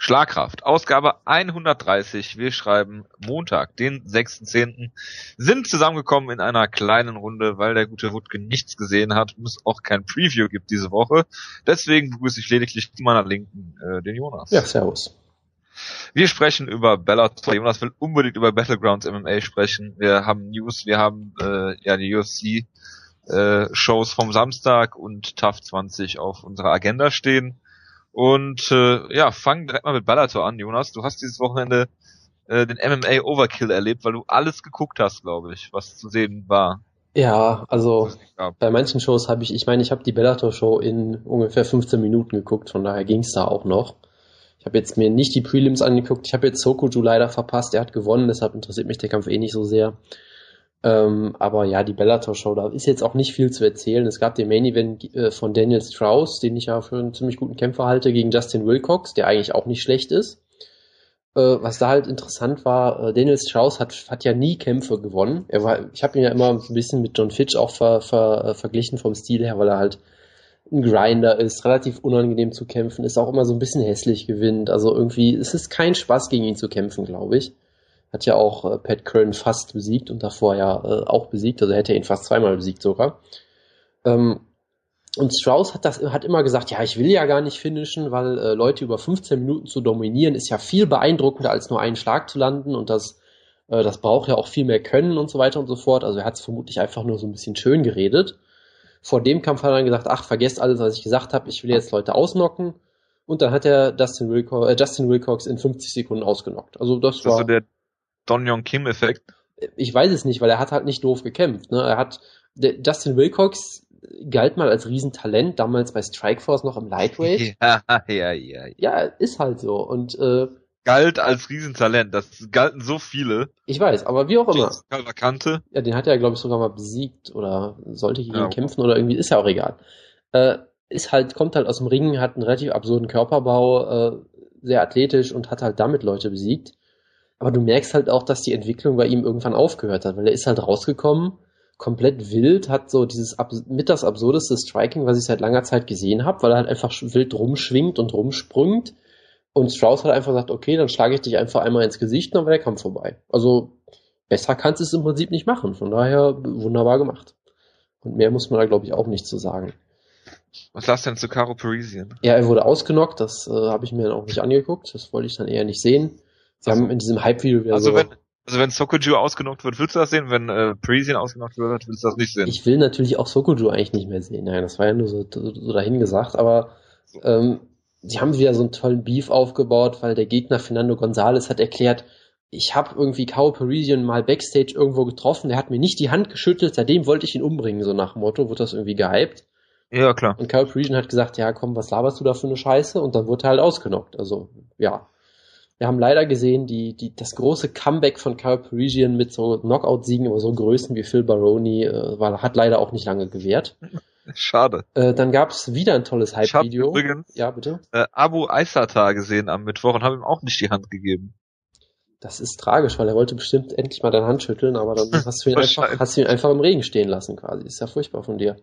Schlagkraft, Ausgabe 130. Wir schreiben Montag, den 6.10. Sind zusammengekommen in einer kleinen Runde, weil der gute Wutke nichts gesehen hat und es auch kein Preview gibt diese Woche. Deswegen begrüße ich lediglich zu meiner Linken äh, den Jonas. Ja, servus. Wir sprechen über Bellator. Jonas will unbedingt über Battlegrounds MMA sprechen. Wir haben News, wir haben äh, ja die UFC äh, Shows vom Samstag und TAF 20 auf unserer Agenda stehen. Und äh, ja, fang direkt mal mit Bellator an, Jonas. Du hast dieses Wochenende äh, den MMA Overkill erlebt, weil du alles geguckt hast, glaube ich, was zu sehen war. Ja, also bei manchen Shows habe ich, ich meine, ich habe die Bellator Show in ungefähr 15 Minuten geguckt, von daher ging es da auch noch. Ich habe jetzt mir nicht die Prelims angeguckt, ich habe jetzt Sokoju leider verpasst, er hat gewonnen, deshalb interessiert mich der Kampf eh nicht so sehr. Ähm, aber ja, die Bellator-Show, da ist jetzt auch nicht viel zu erzählen. Es gab den Main-Event äh, von Daniel Strauss, den ich ja für einen ziemlich guten Kämpfer halte, gegen Justin Wilcox, der eigentlich auch nicht schlecht ist. Äh, was da halt interessant war, äh, Daniel Strauss hat, hat ja nie Kämpfe gewonnen. Er war, ich habe ihn ja immer ein bisschen mit John Fitch auch ver, ver, äh, verglichen vom Stil her, weil er halt ein Grinder ist, relativ unangenehm zu kämpfen, ist auch immer so ein bisschen hässlich gewinnt. Also irgendwie, es ist kein Spaß gegen ihn zu kämpfen, glaube ich. Hat ja auch äh, Pat Curran fast besiegt und davor ja äh, auch besiegt, also hätte er ihn fast zweimal besiegt sogar. Ähm, und Strauss hat das hat immer gesagt, ja, ich will ja gar nicht finishen, weil äh, Leute über 15 Minuten zu dominieren ist ja viel beeindruckender als nur einen Schlag zu landen und das äh, das braucht ja auch viel mehr Können und so weiter und so fort. Also er hat es vermutlich einfach nur so ein bisschen schön geredet. Vor dem Kampf hat er dann gesagt, ach, vergesst alles, was ich gesagt habe, ich will jetzt Leute ausnocken. Und dann hat er Dustin Wilcox, äh, Justin Wilcox in 50 Sekunden ausgenockt. Also das, das war. Also der Don Young Kim Effekt? Ich weiß es nicht, weil er hat halt nicht doof gekämpft. Ne? Er hat Justin Wilcox galt mal als Riesentalent, damals bei Strikeforce noch im Lightweight. Ja, ja, ja. Ja, ist halt so. Und äh, galt als Riesentalent. Das galten so viele. Ich weiß, aber wie auch immer. Kannte. Ja, den hat er, glaube ich, sogar mal besiegt oder sollte gegen ihn ja. kämpfen oder irgendwie, ist ja auch egal. Äh, ist halt, kommt halt aus dem Ring, hat einen relativ absurden Körperbau, äh, sehr athletisch und hat halt damit Leute besiegt. Aber du merkst halt auch, dass die Entwicklung bei ihm irgendwann aufgehört hat, weil er ist halt rausgekommen, komplett wild, hat so dieses mit das absurdeste Striking, was ich seit langer Zeit gesehen habe, weil er halt einfach wild rumschwingt und rumsprüngt. Und Strauss hat einfach gesagt, okay, dann schlage ich dich einfach einmal ins Gesicht, dann war der Kampf vorbei. Also besser kannst du es im Prinzip nicht machen. Von daher wunderbar gemacht. Und mehr muss man da, glaube ich, auch nicht zu sagen. Was sagst du denn zu Caro Parisian? Ja, er wurde ausgenockt, das äh, habe ich mir dann auch nicht angeguckt. Das wollte ich dann eher nicht sehen. Sie also, haben in diesem Hype-Video wieder also so. Wenn, also wenn Sokoju ausgenockt wird, willst du das sehen? Wenn äh, Parisian ausgenockt wird, willst du das nicht sehen? Ich will natürlich auch Sokoju eigentlich nicht mehr sehen. Nein, das war ja nur so, so dahingesagt. Aber ähm, sie haben wieder so einen tollen Beef aufgebaut, weil der Gegner Fernando González hat erklärt, ich habe irgendwie Kao Parisian mal Backstage irgendwo getroffen, der hat mir nicht die Hand geschüttelt, seitdem wollte ich ihn umbringen, so nach dem Motto, wurde das irgendwie gehypt. Ja, klar. Und Kyle Parisian hat gesagt, ja komm, was laberst du da für eine Scheiße? Und dann wurde er halt ausgenockt. Also, ja. Wir haben leider gesehen, die, die, das große Comeback von Kyle Parisian mit so Knockout-Siegen über so Größen wie Phil Baroni äh, war, hat leider auch nicht lange gewährt. Schade. Äh, dann gab's wieder ein tolles Hype-Video. übrigens ja, bitte. Äh, Abu Aysata gesehen am Mittwoch und habe ihm auch nicht die Hand gegeben. Das ist tragisch, weil er wollte bestimmt endlich mal deine Hand schütteln, aber dann hast du ihn, einfach, hast du ihn einfach im Regen stehen lassen quasi. Ist ja furchtbar von dir.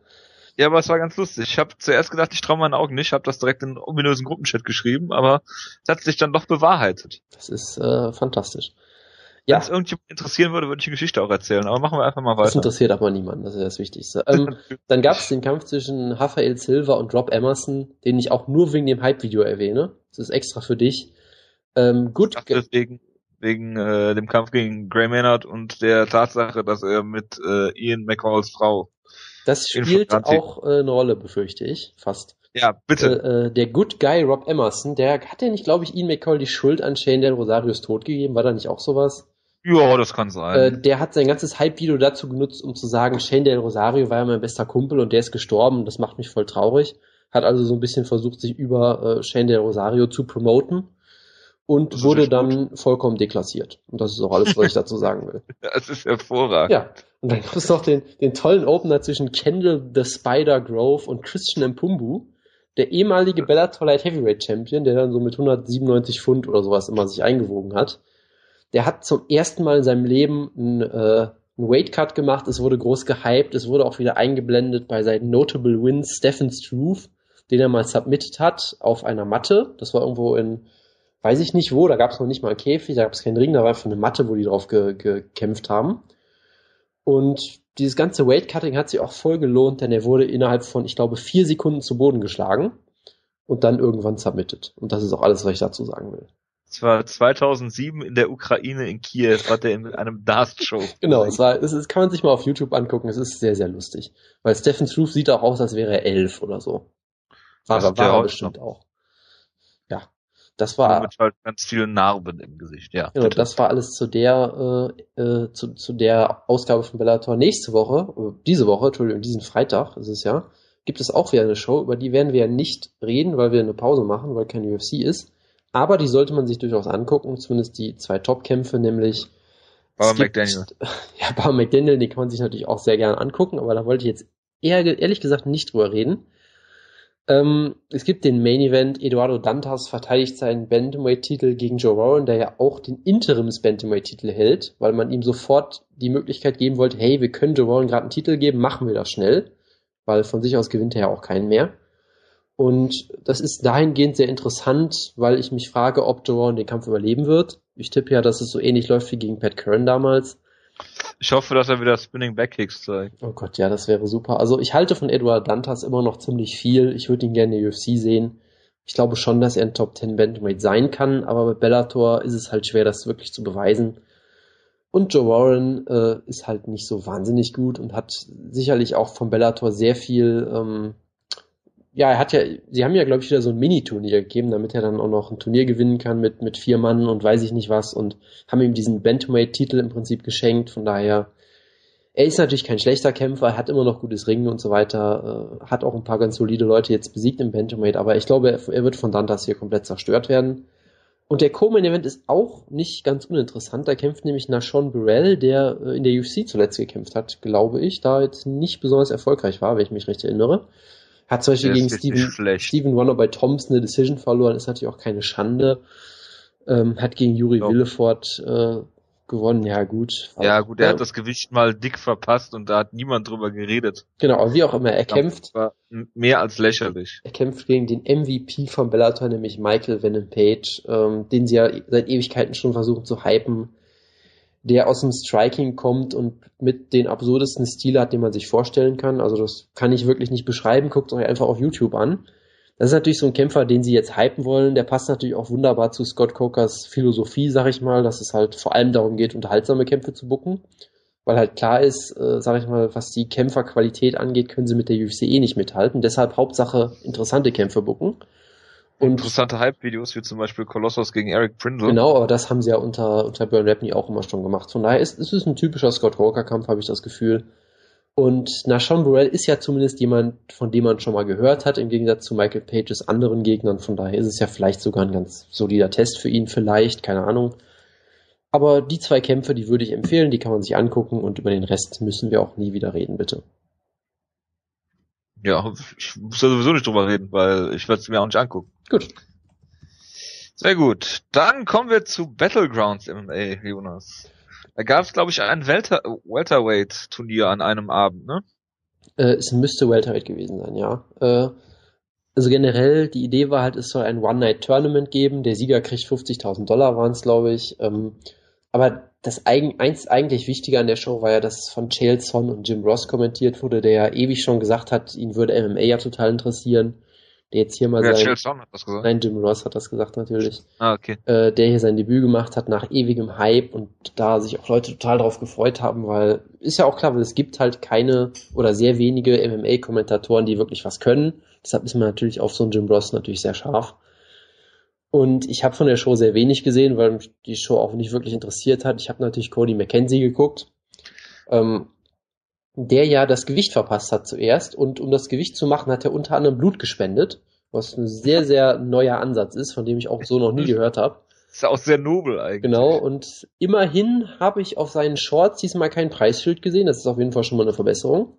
Ja, aber es war ganz lustig. Ich habe zuerst gedacht, ich traue meinen Augen nicht, habe das direkt in einen ominösen Gruppenchat geschrieben, aber es hat sich dann doch bewahrheitet. Das ist äh, fantastisch. Ja. Wenn es irgendjemand interessieren würde, würde ich die Geschichte auch erzählen, aber machen wir einfach mal weiter. Das interessiert aber niemanden, das ist das Wichtigste. Ähm, dann gab es den Kampf zwischen Rafael Silva und Rob Emerson, den ich auch nur wegen dem Hype-Video erwähne. Das ist extra für dich. Ähm, gut. Wegen, wegen äh, dem Kampf gegen Gray Maynard und der Tatsache, dass er mit äh, Ian McCalls Frau das spielt auch äh, eine Rolle, befürchte ich, fast. Ja, bitte. Äh, äh, der Good Guy Rob Emerson, der hat ja nicht, glaube ich, Ian McCall die Schuld an Shane Del Rosarios Tod gegeben. War da nicht auch sowas? Ja, das kann sein. Äh, der hat sein ganzes Hype-Video dazu genutzt, um zu sagen, Shane Del Rosario war ja mein bester Kumpel und der ist gestorben. Das macht mich voll traurig. Hat also so ein bisschen versucht, sich über äh, Shane Del Rosario zu promoten und wurde dann gut. vollkommen deklassiert. Und das ist auch alles, was ich dazu sagen will. Das ist hervorragend. Ja. Und dann gab es noch den, den tollen Opener zwischen Kendall the Spider Grove und Christian Mpumbu, der ehemalige Bellator Light Heavyweight Champion, der dann so mit 197 Pfund oder sowas immer sich eingewogen hat. Der hat zum ersten Mal in seinem Leben einen, äh, einen Weight Cut gemacht, es wurde groß gehypt, es wurde auch wieder eingeblendet bei seinen Notable Wins Stephen Struve, den er mal submitted hat auf einer Matte. Das war irgendwo in weiß ich nicht wo, da gab es noch nicht mal einen Käfig, da gab es keinen Ring, da war einfach eine Matte, wo die drauf ge gekämpft haben. Und dieses ganze Weight-Cutting hat sich auch voll gelohnt, denn er wurde innerhalb von, ich glaube, vier Sekunden zu Boden geschlagen und dann irgendwann submitted. Und das ist auch alles, was ich dazu sagen will. Es war 2007 in der Ukraine in Kiew, hat er in einem Dast-Show. genau, es war, es ist, kann man sich mal auf YouTube angucken, es ist sehr, sehr lustig. Weil Stephen Truth sieht auch aus, als wäre er elf oder so. War, war, war er bestimmt auch. Das war. Mit halt ganz vielen Narben im Gesicht, ja. Genau, das war alles zu der, äh, äh, zu, zu der Ausgabe von Bellator. Nächste Woche, äh, diese Woche, Entschuldigung, diesen Freitag ist es ja, gibt es auch wieder eine Show, über die werden wir ja nicht reden, weil wir eine Pause machen, weil kein UFC ist. Aber die sollte man sich durchaus angucken, zumindest die zwei Top-Kämpfe, nämlich Bar McDaniel. Ja, Bar McDaniel, die kann man sich natürlich auch sehr gerne angucken, aber da wollte ich jetzt eher, ehrlich gesagt nicht drüber reden. Ähm, es gibt den Main Event, Eduardo Dantas verteidigt seinen Bantamweight-Titel gegen Joe Warren, der ja auch den Interims-Bantamweight-Titel hält, weil man ihm sofort die Möglichkeit geben wollte, hey, wir können Joe Warren gerade einen Titel geben, machen wir das schnell, weil von sich aus gewinnt er ja auch keinen mehr. Und das ist dahingehend sehr interessant, weil ich mich frage, ob Joe Warren den Kampf überleben wird. Ich tippe ja, dass es so ähnlich läuft wie gegen Pat Curran damals. Ich hoffe, dass er wieder Spinning Backkicks zeigt. Oh Gott, ja, das wäre super. Also ich halte von Edward Dantas immer noch ziemlich viel. Ich würde ihn gerne in der UFC sehen. Ich glaube schon, dass er ein Top 10 Bantamweight sein kann, aber bei Bellator ist es halt schwer, das wirklich zu beweisen. Und Joe Warren äh, ist halt nicht so wahnsinnig gut und hat sicherlich auch von Bellator sehr viel ähm, ja, er hat ja, sie haben ja, glaube ich, wieder so ein Mini-Turnier gegeben, damit er dann auch noch ein Turnier gewinnen kann mit, mit vier Mann und weiß ich nicht was und haben ihm diesen Bantamweight-Titel im Prinzip geschenkt. Von daher, er ist natürlich kein schlechter Kämpfer, er hat immer noch gutes Ringen und so weiter, äh, hat auch ein paar ganz solide Leute jetzt besiegt im Bantamweight, aber ich glaube, er, er wird von Dantas hier komplett zerstört werden. Und der Co-Main-Event ist auch nicht ganz uninteressant. Da kämpft nämlich Nashon Burrell, der äh, in der UFC zuletzt gekämpft hat, glaube ich, da jetzt nicht besonders erfolgreich war, wenn ich mich recht erinnere. Hat zum Beispiel gegen Steven, Steven Warner bei Thompson eine Decision verloren, ist natürlich auch keine Schande. Ähm, hat gegen Juri ja. Willefort äh, gewonnen, ja gut. ja gut, er ja. hat das Gewicht mal dick verpasst und da hat niemand drüber geredet. Genau, aber wie auch immer, er kämpft. War mehr als lächerlich. Er kämpft gegen den MVP von Bellator, nämlich Michael Venom Page, ähm, den sie ja seit Ewigkeiten schon versuchen zu hypen der aus dem Striking kommt und mit den absurdesten Stil hat, den man sich vorstellen kann. Also das kann ich wirklich nicht beschreiben. Guckt euch einfach auf YouTube an. Das ist natürlich so ein Kämpfer, den sie jetzt hypen wollen. Der passt natürlich auch wunderbar zu Scott Cokers Philosophie, sag ich mal, dass es halt vor allem darum geht, unterhaltsame Kämpfe zu bucken. Weil halt klar ist, äh, sag ich mal, was die Kämpferqualität angeht, können sie mit der UFC eh nicht mithalten. Deshalb Hauptsache interessante Kämpfe bucken. Und Interessante Hype-Videos, wie zum Beispiel Colossus gegen Eric Prindle. Genau, aber das haben sie ja unter, unter Burn Rapney auch immer schon gemacht. Von daher ist, ist es ein typischer Scott Walker-Kampf, habe ich das Gefühl. Und Nashon Burrell ist ja zumindest jemand, von dem man schon mal gehört hat, im Gegensatz zu Michael Pages anderen Gegnern. Von daher ist es ja vielleicht sogar ein ganz solider Test für ihn, vielleicht, keine Ahnung. Aber die zwei Kämpfe, die würde ich empfehlen, die kann man sich angucken und über den Rest müssen wir auch nie wieder reden, bitte. Ja, ich muss da sowieso nicht drüber reden, weil ich werde es mir auch nicht angucken. Gut. Sehr gut. Dann kommen wir zu Battlegrounds MMA, Jonas. Da gab es, glaube ich, ein Welter Welterweight-Turnier an einem Abend, ne? Äh, es müsste Welterweight gewesen sein, ja. Äh, also generell, die Idee war halt, es soll ein One-Night-Tournament geben. Der Sieger kriegt 50.000 Dollar, waren es, glaube ich. Ähm, aber das eigen, eins eigentlich Wichtige an der Show war ja, dass es von Chael Son und Jim Ross kommentiert wurde, der ja ewig schon gesagt hat, ihn würde MMA ja total interessieren der jetzt hier mal ja, sein, hat das gesagt. Nein, Jim Ross hat das gesagt natürlich. Ah, okay. Äh, der hier sein Debüt gemacht hat nach ewigem Hype und da sich auch Leute total drauf gefreut haben, weil ist ja auch klar, weil es gibt halt keine oder sehr wenige MMA-Kommentatoren, die wirklich was können. Deshalb ist man natürlich auf so einen Jim Ross natürlich sehr scharf. Und ich habe von der Show sehr wenig gesehen, weil mich die Show auch nicht wirklich interessiert hat. Ich habe natürlich Cody McKenzie geguckt. Ähm, der ja das Gewicht verpasst hat zuerst. Und um das Gewicht zu machen, hat er unter anderem Blut gespendet, was ein sehr, sehr neuer Ansatz ist, von dem ich auch so noch nie gehört habe. Ist auch sehr nobel eigentlich. Genau, und immerhin habe ich auf seinen Shorts diesmal kein Preisschild gesehen. Das ist auf jeden Fall schon mal eine Verbesserung.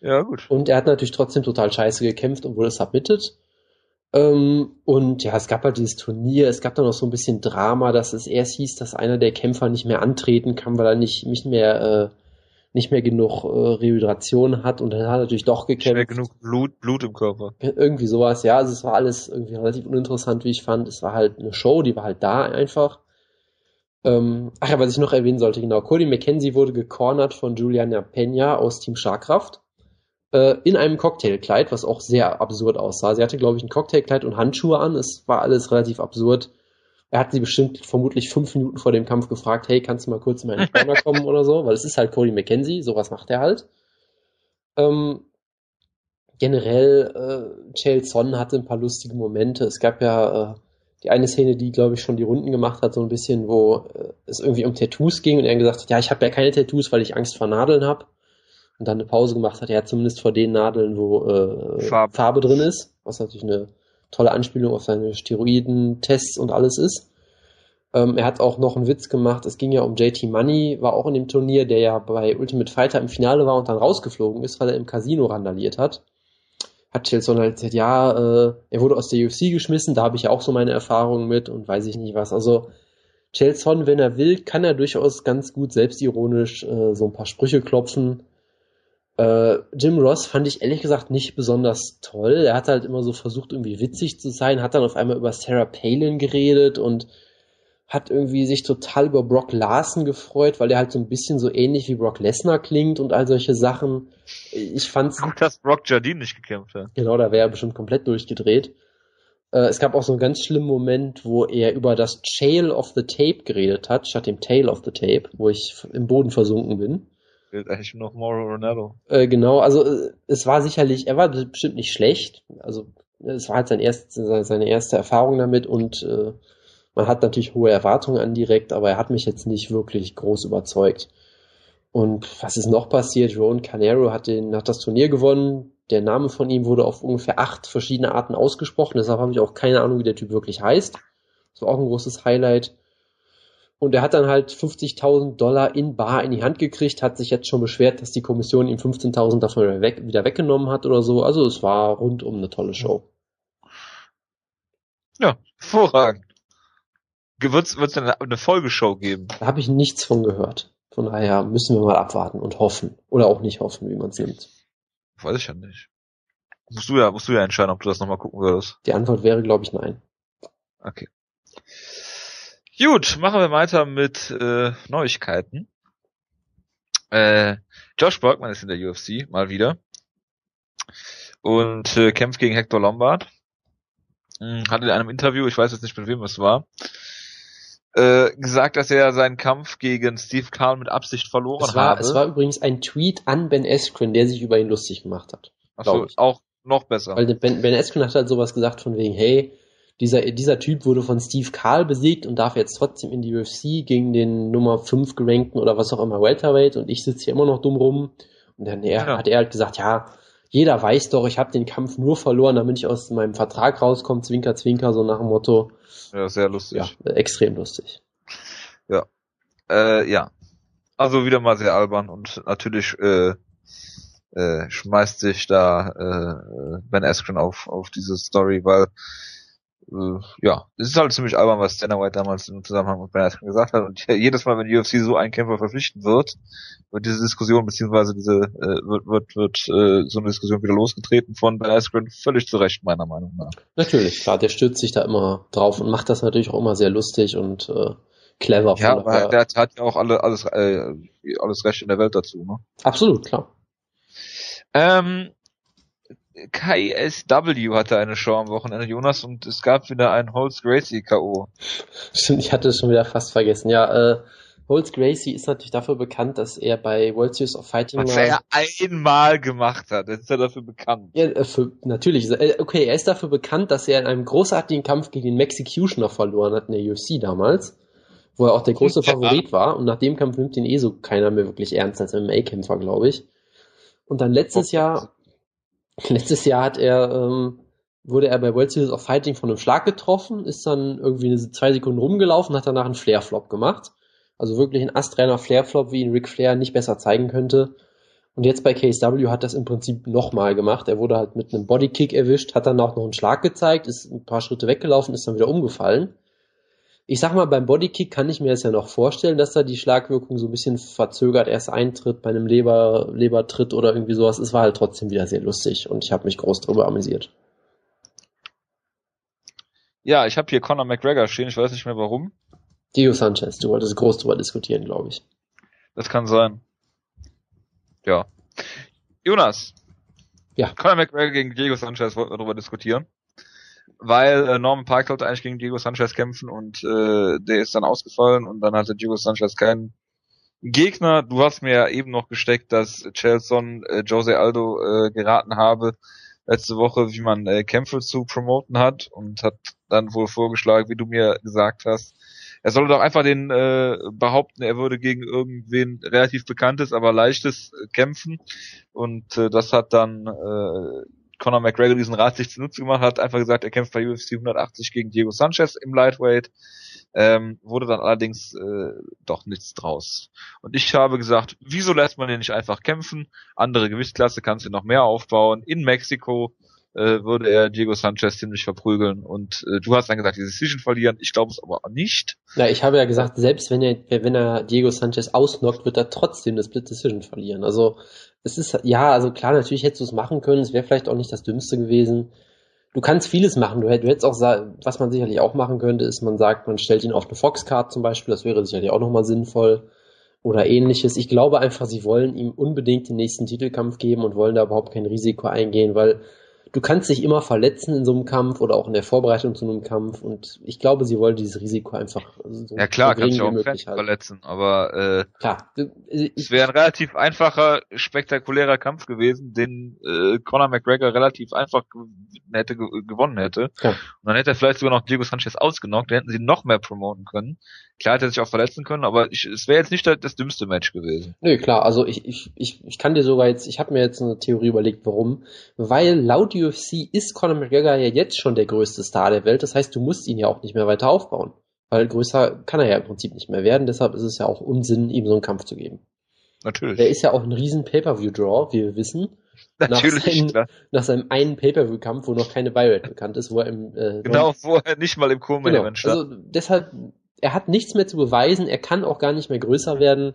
Ja, gut. Und er hat natürlich trotzdem total scheiße gekämpft und wurde submitted. Ähm, und ja, es gab halt dieses Turnier, es gab da noch so ein bisschen Drama, dass es erst hieß, dass einer der Kämpfer nicht mehr antreten kann, weil er nicht, nicht mehr äh, nicht mehr genug äh, Rehydration hat und dann hat er natürlich doch gekämpft. Nicht mehr genug Blut, Blut im Körper. Irgendwie sowas, ja. Also es war alles irgendwie relativ uninteressant, wie ich fand. Es war halt eine Show, die war halt da einfach. Ähm, ach ja, was ich noch erwähnen sollte, genau. Cody McKenzie wurde gecornert von Juliana Pena aus Team Scharkraft äh, in einem Cocktailkleid, was auch sehr absurd aussah. Sie hatte, glaube ich, ein Cocktailkleid und Handschuhe an. Es war alles relativ absurd. Er hat sie bestimmt vermutlich fünf Minuten vor dem Kampf gefragt, hey, kannst du mal kurz in meine Corner kommen oder so? Weil es ist halt Cody McKenzie, sowas macht er halt. Ähm, generell, äh, Chael Son hatte ein paar lustige Momente. Es gab ja äh, die eine Szene, die, glaube ich, schon die Runden gemacht hat, so ein bisschen, wo äh, es irgendwie um Tattoos ging und er gesagt hat, ja, ich habe ja keine Tattoos, weil ich Angst vor Nadeln habe. Und dann eine Pause gemacht hat, ja, zumindest vor den Nadeln, wo äh, Farbe. Farbe drin ist, was natürlich eine tolle Anspielung auf seine Steroiden-Tests und alles ist. Ähm, er hat auch noch einen Witz gemacht. Es ging ja um JT Money, war auch in dem Turnier, der ja bei Ultimate Fighter im Finale war und dann rausgeflogen ist, weil er im Casino randaliert hat. Hat Chelson halt gesagt, ja, äh, er wurde aus der UFC geschmissen, da habe ich ja auch so meine Erfahrungen mit und weiß ich nicht was. Also Chelson, wenn er will, kann er durchaus ganz gut selbstironisch äh, so ein paar Sprüche klopfen. Äh, Jim Ross fand ich ehrlich gesagt nicht besonders toll. Er hat halt immer so versucht, irgendwie witzig zu sein, hat dann auf einmal über Sarah Palin geredet und hat irgendwie sich total über Brock Larson gefreut, weil er halt so ein bisschen so ähnlich wie Brock Lesnar klingt und all solche Sachen. Ich fand's. Gut, dass Brock Jardine nicht gekämpft hat. Genau, da wäre er bestimmt komplett durchgedreht. Äh, es gab auch so einen ganz schlimmen Moment, wo er über das Tail of the Tape geredet hat, statt dem Tail of the Tape, wo ich im Boden versunken bin gilt eigentlich noch Mauro Ronaldo. Äh, genau, also äh, es war sicherlich, er war bestimmt nicht schlecht. Also es war halt sein erst, seine erste Erfahrung damit und äh, man hat natürlich hohe Erwartungen an direkt, aber er hat mich jetzt nicht wirklich groß überzeugt. Und was ist noch passiert? Ron Canero hat, den, hat das Turnier gewonnen. Der Name von ihm wurde auf ungefähr acht verschiedene Arten ausgesprochen. Deshalb habe ich auch keine Ahnung, wie der Typ wirklich heißt. Das war auch ein großes Highlight. Und er hat dann halt 50.000 Dollar in Bar in die Hand gekriegt, hat sich jetzt schon beschwert, dass die Kommission ihm 15.000 davon wieder, weg, wieder weggenommen hat oder so. Also es war rundum eine tolle Show. Ja, hervorragend. Wird es eine, eine Folgeshow geben? Da habe ich nichts von gehört. Von daher müssen wir mal abwarten und hoffen. Oder auch nicht hoffen, wie man es nimmt. Weiß ich ja nicht. Musst du ja, musst du ja entscheiden, ob du das nochmal gucken würdest. Die Antwort wäre, glaube ich, nein. Okay. Gut, machen wir weiter mit äh, Neuigkeiten. Äh, Josh Bergman ist in der UFC, mal wieder. Und äh, kämpft gegen Hector Lombard. Hm, hat in einem Interview, ich weiß jetzt nicht mit wem es war, äh, gesagt, dass er seinen Kampf gegen Steve Carl mit Absicht verloren es war, habe. Es war übrigens ein Tweet an Ben Askren, der sich über ihn lustig gemacht hat. Achso, auch noch besser. Weil Ben, ben Askren hat halt sowas gesagt von wegen, hey, dieser, dieser Typ wurde von Steve Carl besiegt und darf jetzt trotzdem in die UFC gegen den Nummer 5 gerankten oder was auch immer Welterweight und ich sitze hier immer noch dumm rum. Und dann er, ja. hat er halt gesagt, ja, jeder weiß doch, ich habe den Kampf nur verloren, damit ich aus meinem Vertrag rauskomme, Zwinker, Zwinker, so nach dem Motto. Ja, sehr lustig. Ja, extrem lustig. Ja. Äh, ja. Also wieder mal sehr albern und natürlich äh, äh, schmeißt sich da äh, Ben Askren auf, auf diese Story, weil äh, ja, es ist halt ziemlich albern, was Dana White damals im Zusammenhang mit Ben Askren gesagt hat. Und jedes Mal, wenn die UFC so einen Kämpfer verpflichten wird, wird diese Diskussion beziehungsweise diese äh, wird wird wird äh, so eine Diskussion wieder losgetreten von Ben Askren völlig zu Recht meiner Meinung nach. Natürlich, klar, der stürzt sich da immer drauf und macht das natürlich auch immer sehr lustig und äh, clever. Ja, aber der hat ja auch alle alles äh, alles Recht in der Welt dazu, ne? Absolut, klar. Ähm, KSW hatte eine Show am Wochenende, Jonas, und es gab wieder ein Holz Gracie K.O. Stimmt, ich hatte es schon wieder fast vergessen. Ja, äh, Holz Gracie ist natürlich dafür bekannt, dass er bei World Series of Fighting Was er einmal gemacht hat, ist er dafür bekannt. Ja, äh, für, natürlich. Äh, okay, er ist dafür bekannt, dass er in einem großartigen Kampf gegen den Mexicutioner verloren hat in der UFC damals, wo er auch der große Favorit war. Und nach dem Kampf nimmt ihn eh so keiner mehr wirklich ernst als MMA-Kämpfer, glaube ich. Und dann letztes. Jahr Letztes Jahr hat er, ähm, wurde er bei World Series of Fighting von einem Schlag getroffen, ist dann irgendwie eine zwei Sekunden rumgelaufen, hat danach einen Flair-Flop gemacht. Also wirklich ein astreiner Flair-Flop, wie ihn Ric Flair nicht besser zeigen könnte. Und jetzt bei KSW hat das im Prinzip nochmal gemacht. Er wurde halt mit einem Bodykick erwischt, hat dann auch noch einen Schlag gezeigt, ist ein paar Schritte weggelaufen, ist dann wieder umgefallen. Ich sag mal, beim Bodykick kann ich mir das ja noch vorstellen, dass da die Schlagwirkung so ein bisschen verzögert erst eintritt bei einem Leber, Lebertritt oder irgendwie sowas. Es war halt trotzdem wieder sehr lustig und ich habe mich groß drüber amüsiert. Ja, ich habe hier Conor McGregor stehen, ich weiß nicht mehr warum. Diego Sanchez, du wolltest groß drüber diskutieren, glaube ich. Das kann sein. Ja. Jonas. Ja. Conor McGregor gegen Diego Sanchez wollten wir darüber diskutieren weil äh, Norman Park sollte eigentlich gegen Diego Sanchez kämpfen und äh, der ist dann ausgefallen und dann hatte Diego Sanchez keinen Gegner. Du hast mir ja eben noch gesteckt, dass Chelson äh, Jose Aldo äh, geraten habe letzte Woche, wie man äh, Kämpfe zu promoten hat und hat dann wohl vorgeschlagen, wie du mir gesagt hast, er solle doch einfach den äh, behaupten, er würde gegen irgendwen relativ bekanntes, aber leichtes äh, kämpfen und äh, das hat dann äh, Conor McGregor diesen Rat sich zunutze gemacht hat, einfach gesagt, er kämpft bei UFC 180 gegen Diego Sanchez im Lightweight, ähm, wurde dann allerdings äh, doch nichts draus. Und ich habe gesagt, wieso lässt man den nicht einfach kämpfen? Andere Gewichtsklasse kannst du noch mehr aufbauen. In Mexiko äh, würde er Diego Sanchez ziemlich verprügeln. Und äh, du hast dann gesagt, die Decision verlieren. Ich glaube es aber nicht. Ja, ich habe ja gesagt, selbst wenn er, wenn er Diego Sanchez ausnockt, wird er trotzdem das Split Decision verlieren. Also es ist, ja, also klar, natürlich hättest du es machen können, es wäre vielleicht auch nicht das Dümmste gewesen. Du kannst vieles machen, du, hättest auch, was man sicherlich auch machen könnte, ist, man sagt, man stellt ihn auf eine Foxcard zum Beispiel, das wäre sicherlich auch nochmal sinnvoll oder ähnliches. Ich glaube einfach, sie wollen ihm unbedingt den nächsten Titelkampf geben und wollen da überhaupt kein Risiko eingehen, weil du kannst dich immer verletzen in so einem Kampf oder auch in der Vorbereitung zu einem Kampf und ich glaube, sie wollen dieses Risiko einfach so Ja klar, kannst du auch möglich verletzen, aber äh, klar, es wäre ein relativ einfacher, spektakulärer Kampf gewesen, den äh, Conor McGregor relativ einfach hätte gewonnen hätte. Ja. Und dann hätte er vielleicht sogar noch Diego Sanchez ausgenockt, dann hätten sie noch mehr promoten können. Klar hätte er sich auch verletzen können, aber ich, es wäre jetzt nicht das, das dümmste Match gewesen. Nö, klar, also ich, ich, ich, ich kann dir sogar jetzt, ich habe mir jetzt eine Theorie überlegt, warum. Weil laut UFC ist Conor McGregor ja jetzt schon der größte Star der Welt. Das heißt, du musst ihn ja auch nicht mehr weiter aufbauen. Weil größer kann er ja im Prinzip nicht mehr werden. Deshalb ist es ja auch Unsinn, ihm so einen Kampf zu geben. Natürlich. Er ist ja auch ein riesen Pay-Per-View-Draw, wie wir wissen. Natürlich, nach, seinen, nach seinem einen Pay-Per-View-Kampf, wo noch keine Buy-Rate bekannt ist, wo er im äh, Genau, wo er nicht mal im Co-Main-Event genau. stand. Also deshalb, er hat nichts mehr zu beweisen, er kann auch gar nicht mehr größer werden.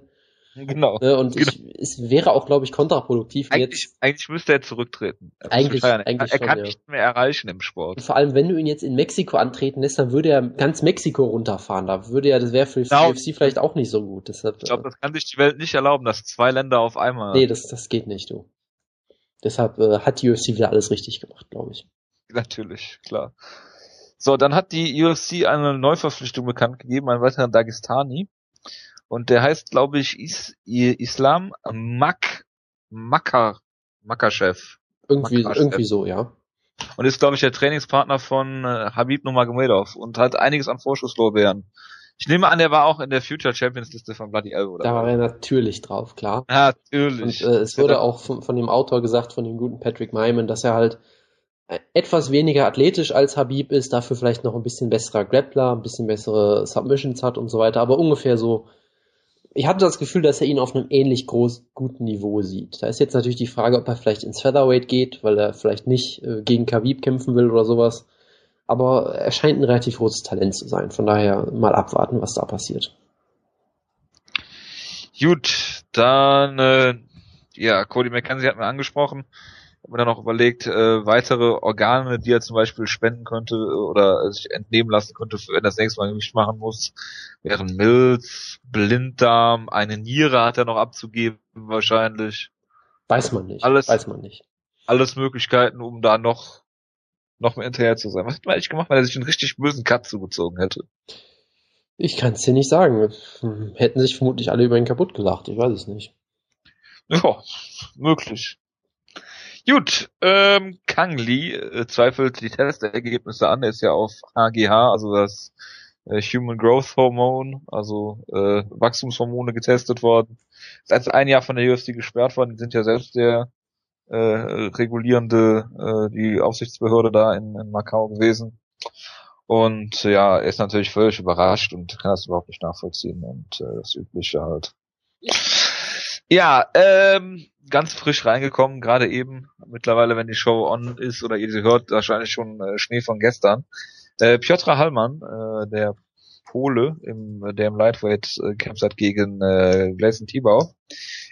Genau. Ne, und genau. Ich, es wäre auch, glaube ich, kontraproduktiv. Eigentlich, jetzt, eigentlich müsste er zurücktreten. Er eigentlich, eigentlich er, schon, kann ja. nicht mehr erreichen im Sport. Und vor allem, wenn du ihn jetzt in Mexiko antreten lässt, dann würde er ganz Mexiko runterfahren. Da würde er, das wäre für genau. UFC vielleicht auch nicht so gut. Deshalb, ich glaube, das kann sich die Welt nicht erlauben, dass zwei Länder auf einmal. Nee, das, das geht nicht, du. Deshalb äh, hat die UFC wieder alles richtig gemacht, glaube ich. Natürlich, klar. So, dann hat die UFC eine Neuverpflichtung bekannt gegeben, einen weiteren Dagestani. Und der heißt, glaube ich, Is Islam Mak Makar Makachev. Irgendwie, Makachev. irgendwie so, ja. Und ist, glaube ich, der Trainingspartner von äh, Habib Nurmagomedov und hat einiges an Vorschusslorbeeren. Ich nehme an, der war auch in der Future Champions Liste von Bloody Elbow. Da war er natürlich drauf, klar. Natürlich. Und äh, es wurde auch von, von dem Autor gesagt, von dem guten Patrick Myman, dass er halt etwas weniger athletisch als Habib ist, dafür vielleicht noch ein bisschen besserer Grappler, ein bisschen bessere Submissions hat und so weiter, aber ungefähr so ich hatte das Gefühl, dass er ihn auf einem ähnlich groß guten Niveau sieht. Da ist jetzt natürlich die Frage, ob er vielleicht ins Featherweight geht, weil er vielleicht nicht äh, gegen Khabib kämpfen will oder sowas. Aber er scheint ein relativ großes Talent zu sein. Von daher mal abwarten, was da passiert. Gut, dann äh, ja, Cody McKenzie hat mir angesprochen habe mir dann noch überlegt, äh, weitere Organe, die er zum Beispiel spenden könnte oder sich entnehmen lassen könnte, wenn er das nächste Mal Gewicht machen muss, wären Milz, Blinddarm, eine Niere hat er noch abzugeben wahrscheinlich. Weiß man nicht. Alles, weiß man nicht. Alles Möglichkeiten, um da noch noch mehr hinterher zu sein. Was hätte man eigentlich gemacht, wenn er sich einen richtig bösen Cut zugezogen hätte? Ich kann es dir nicht sagen. Hätten sich vermutlich alle über ihn kaputt gelacht. Ich weiß es nicht. Ja, möglich. Gut, ähm, Kang Lee äh, zweifelt die Testergebnisse an, er ist ja auf HGH, also das äh, Human Growth Hormone, also äh, Wachstumshormone getestet worden. Ist jetzt ein Jahr von der UFC gesperrt worden, die sind ja selbst der äh, regulierende, äh, die Aufsichtsbehörde da in, in Macau gewesen. Und ja, er ist natürlich völlig überrascht und kann das überhaupt nicht nachvollziehen und äh, das Übliche halt. Ja, ähm, ganz frisch reingekommen, gerade eben. Mittlerweile, wenn die Show on ist oder ihr sie hört, wahrscheinlich schon äh, Schnee von gestern. Äh, Piotr Hallmann, äh, der Pole, im, der im Lightweight äh, kämpft hat gegen äh, Gleison Tibau,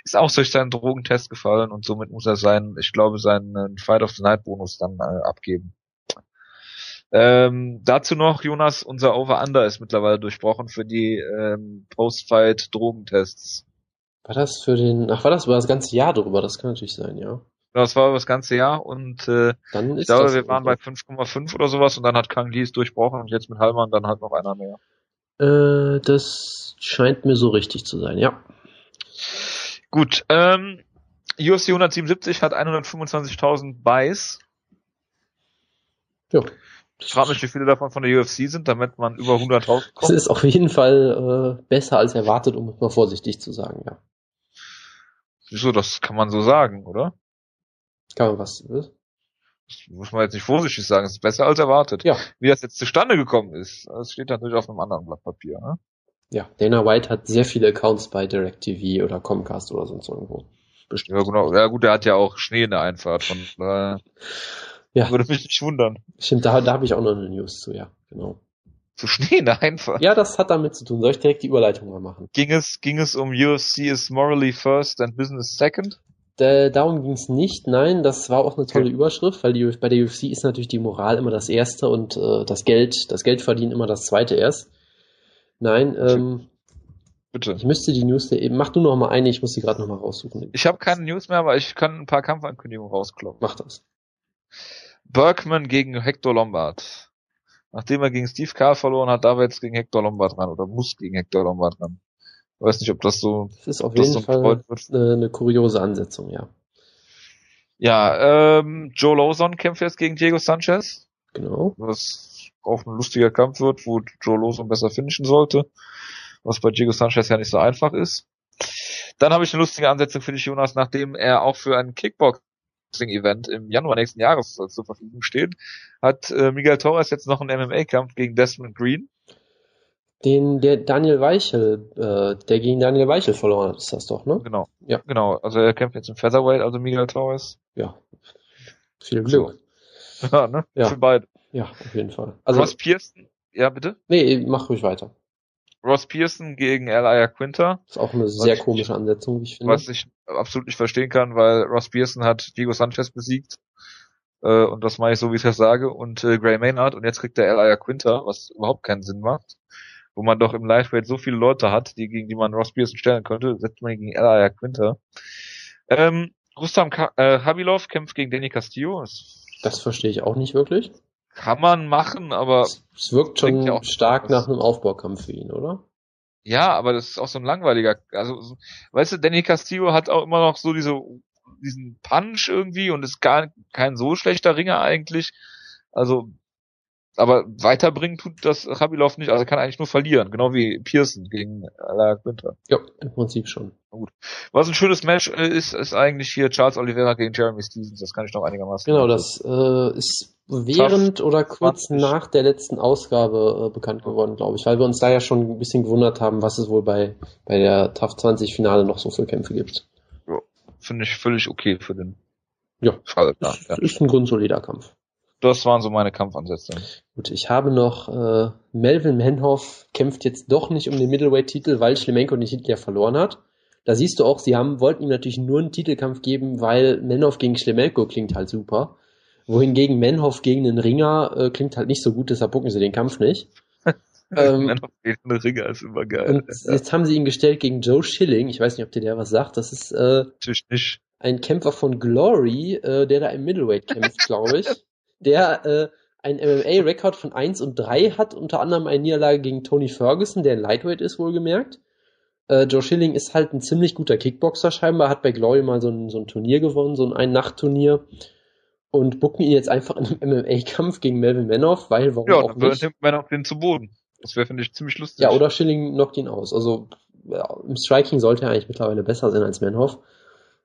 ist auch durch seinen Drogentest gefallen und somit muss er seinen, ich glaube, seinen äh, Fight of the Night Bonus dann äh, abgeben. Ähm, dazu noch, Jonas, unser Over-Under ist mittlerweile durchbrochen für die ähm, Post-Fight-Drogentests. War das für den, ach, war das über das ganze Jahr drüber? Das kann natürlich sein, ja. Das war über das ganze Jahr und äh, dann ich glaube, wir waren bei 5,5 oder sowas und dann hat Kang Lee es durchbrochen und jetzt mit Hallmann dann halt noch einer mehr. Äh, das scheint mir so richtig zu sein, ja. Gut, ähm, UFC 177 hat 125.000 Buys. Ja. Ich frage mich, wie viele davon von der UFC sind, damit man über 100.000 kommt. Das ist auf jeden Fall äh, besser als erwartet, um es mal vorsichtig zu sagen, ja. Wieso, das kann man so sagen, oder? Kann man was? Das muss man jetzt nicht vorsichtig sagen, es ist besser als erwartet. Ja. Wie das jetzt zustande gekommen ist, das steht natürlich auf einem anderen Blatt Papier. Ne? Ja, Dana White hat sehr viele Accounts bei DirecTV oder Comcast oder sonst irgendwo. Bestimmt. Ja, genau. Ja gut, der hat ja auch Schnee in der Einfahrt, von äh, ja. würde mich nicht wundern. Stimmt, da, da habe ich auch noch eine News zu, ja, genau. Zu der Einfahrt? Ja, das hat damit zu tun. Soll ich direkt die Überleitung mal machen? Ging es, ging es um UFC is morally first and business second? Äh, darum ging es nicht, nein, das war auch eine tolle okay. Überschrift, weil die, bei der UFC ist natürlich die Moral immer das Erste und äh, das Geld, das Geld verdienen immer das Zweite erst. Nein, ähm, Bitte. Ich müsste die News eben. Mach du noch mal eine, ich muss sie gerade noch mal raussuchen. Ich habe keine News mehr, aber ich kann ein paar Kampfankündigungen rauskloppen. Mach das. Bergman gegen Hector Lombard. Nachdem er gegen Steve Carl verloren hat, darf er jetzt gegen Hector Lombard ran oder muss gegen Hector Lombard ran. Ich weiß nicht, ob das so. Das ist auf jeden so Fall eine, eine, kuriose Ansetzung, ja. Ja, ähm, Joe Lawson kämpft jetzt gegen Diego Sanchez. Genau. Was auch ein lustiger Kampf wird, wo Joe Lawson besser finishen sollte. Was bei Diego Sanchez ja nicht so einfach ist. Dann habe ich eine lustige Ansetzung für dich, Jonas, nachdem er auch für ein Kickboxing-Event im Januar nächsten Jahres zur Verfügung steht, hat äh, Miguel Torres jetzt noch einen MMA-Kampf gegen Desmond Green. Den der Daniel Weichel, äh, der gegen Daniel Weichel verloren hat, ist das doch, ne? Genau. Ja. Genau. Also er kämpft jetzt im Featherweight, also Miguel Torres. Ja. Viel Glück. So. Ja, ne? Ja. Für beide. Ja, auf jeden Fall. Also Ross Pearson, ja bitte? Nee, mach ruhig weiter. Ross Pearson gegen Elia Quinter. ist auch eine sehr komische Ansetzung, wie ich finde. Was ich absolut nicht verstehen kann, weil Ross Pearson hat Diego Sanchez besiegt. Äh, und das mache ich so, wie ich das sage. Und äh, Gray Maynard. Und jetzt kriegt er Elia Quinter, was überhaupt keinen Sinn macht wo man doch im Liveweight so viele Leute hat, die gegen die man Ross Pearson stellen könnte, setzt man gegen Elia Quinter. Ähm, Rustam Ka äh, Habilov kämpft gegen Danny Castillo. Das, das verstehe ich auch nicht wirklich. Kann man machen, aber es wirkt schon ja stark nach einem Aufbaukampf für ihn, oder? Ja, aber das ist auch so ein langweiliger. Also, weißt du, Danny Castillo hat auch immer noch so diese diesen Punch irgendwie und ist gar kein so schlechter Ringer eigentlich. Also aber weiterbringen tut das Rabilov nicht, also er kann eigentlich nur verlieren, genau wie Pearson gegen La Quinta. Ja, im Prinzip schon. Gut. Was ein schönes Match äh, ist, ist eigentlich hier Charles Oliveira gegen Jeremy Stevens, das kann ich noch einigermaßen. Genau, das äh, ist während oder kurz 20. nach der letzten Ausgabe äh, bekannt geworden, glaube ich, weil wir uns da ja schon ein bisschen gewundert haben, was es wohl bei, bei der TAF 20 Finale noch so für Kämpfe gibt. Ja, finde ich völlig okay für den ja, Fall. Ist, ja. ist ein grundsolider Kampf das waren so meine Kampfansätze. Gut, ich habe noch äh, Melvin Menhoff kämpft jetzt doch nicht um den Middleweight-Titel, weil Schlemenko den Titel ja verloren hat. Da siehst du auch, sie haben wollten ihm natürlich nur einen Titelkampf geben, weil Menhoff gegen Schlemenko klingt halt super. Wohingegen Menhoff gegen einen Ringer äh, klingt halt nicht so gut, deshalb gucken sie den Kampf nicht. ähm, Menhoff gegen einen Ringer ist immer geil. Und ja. jetzt haben sie ihn gestellt gegen Joe Schilling. Ich weiß nicht, ob dir der was sagt. Das ist äh, nicht. ein Kämpfer von Glory, äh, der da im Middleweight kämpft, glaube ich. Der äh, ein MMA-Rekord von 1 und 3 hat, unter anderem eine Niederlage gegen Tony Ferguson, der ein Lightweight ist, wohlgemerkt. Äh, Joe Schilling ist halt ein ziemlich guter Kickboxer scheinbar, hat bei Glory mal so ein, so ein Turnier gewonnen, so ein Ein-Nacht-Turnier. Und bucken ihn jetzt einfach in einem MMA-Kampf gegen Melvin Manoff, weil warum ja, auch dann nicht. Ja, Manoff den zu Boden. Das wäre, finde ich, ziemlich lustig. Ja, oder Schilling knockt ihn aus. Also ja, im Striking sollte er eigentlich mittlerweile besser sein als Manhoff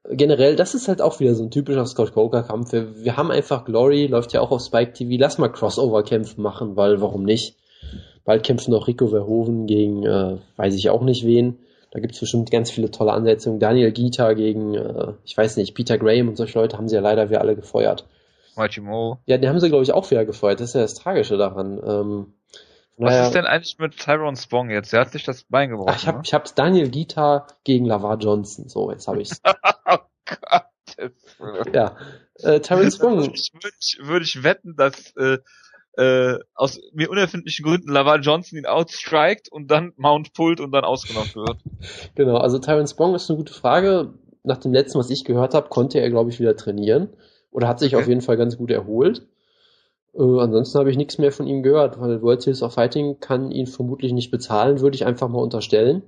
generell, das ist halt auch wieder so ein typischer Scott Coker-Kampf. Wir, wir, haben einfach Glory, läuft ja auch auf Spike TV. Lass mal Crossover-Kämpfe machen, weil warum nicht? Bald kämpfen noch Rico Verhoeven gegen, äh, weiß ich auch nicht wen. Da gibt's bestimmt ganz viele tolle Ansetzungen. Daniel Gita gegen, äh, ich weiß nicht, Peter Graham und solche Leute haben sie ja leider wieder alle gefeuert. Mighty Mo. Ja, den haben sie, glaube ich, auch wieder gefeuert. Das ist ja das Tragische daran. Ähm, Was naja, ist denn eigentlich mit Tyrone Spong jetzt? Der hat sich das Bein gebrochen. Ach, ich, hab, ne? ich hab's Daniel Gita gegen Lavar Johnson. So, jetzt habe ich's. oh Gott. Ja, äh, Tyrone Spong. Würde ich, würd ich wetten, dass äh, äh, aus mir unerfindlichen Gründen Laval Johnson ihn outstrikt und dann Mount pullt und dann ausgenommen wird. Genau, also Tyron Spong ist eine gute Frage. Nach dem letzten, was ich gehört habe, konnte er, glaube ich, wieder trainieren. Oder hat sich okay. auf jeden Fall ganz gut erholt. Äh, ansonsten habe ich nichts mehr von ihm gehört, weil World Series of Fighting kann ihn vermutlich nicht bezahlen, würde ich einfach mal unterstellen.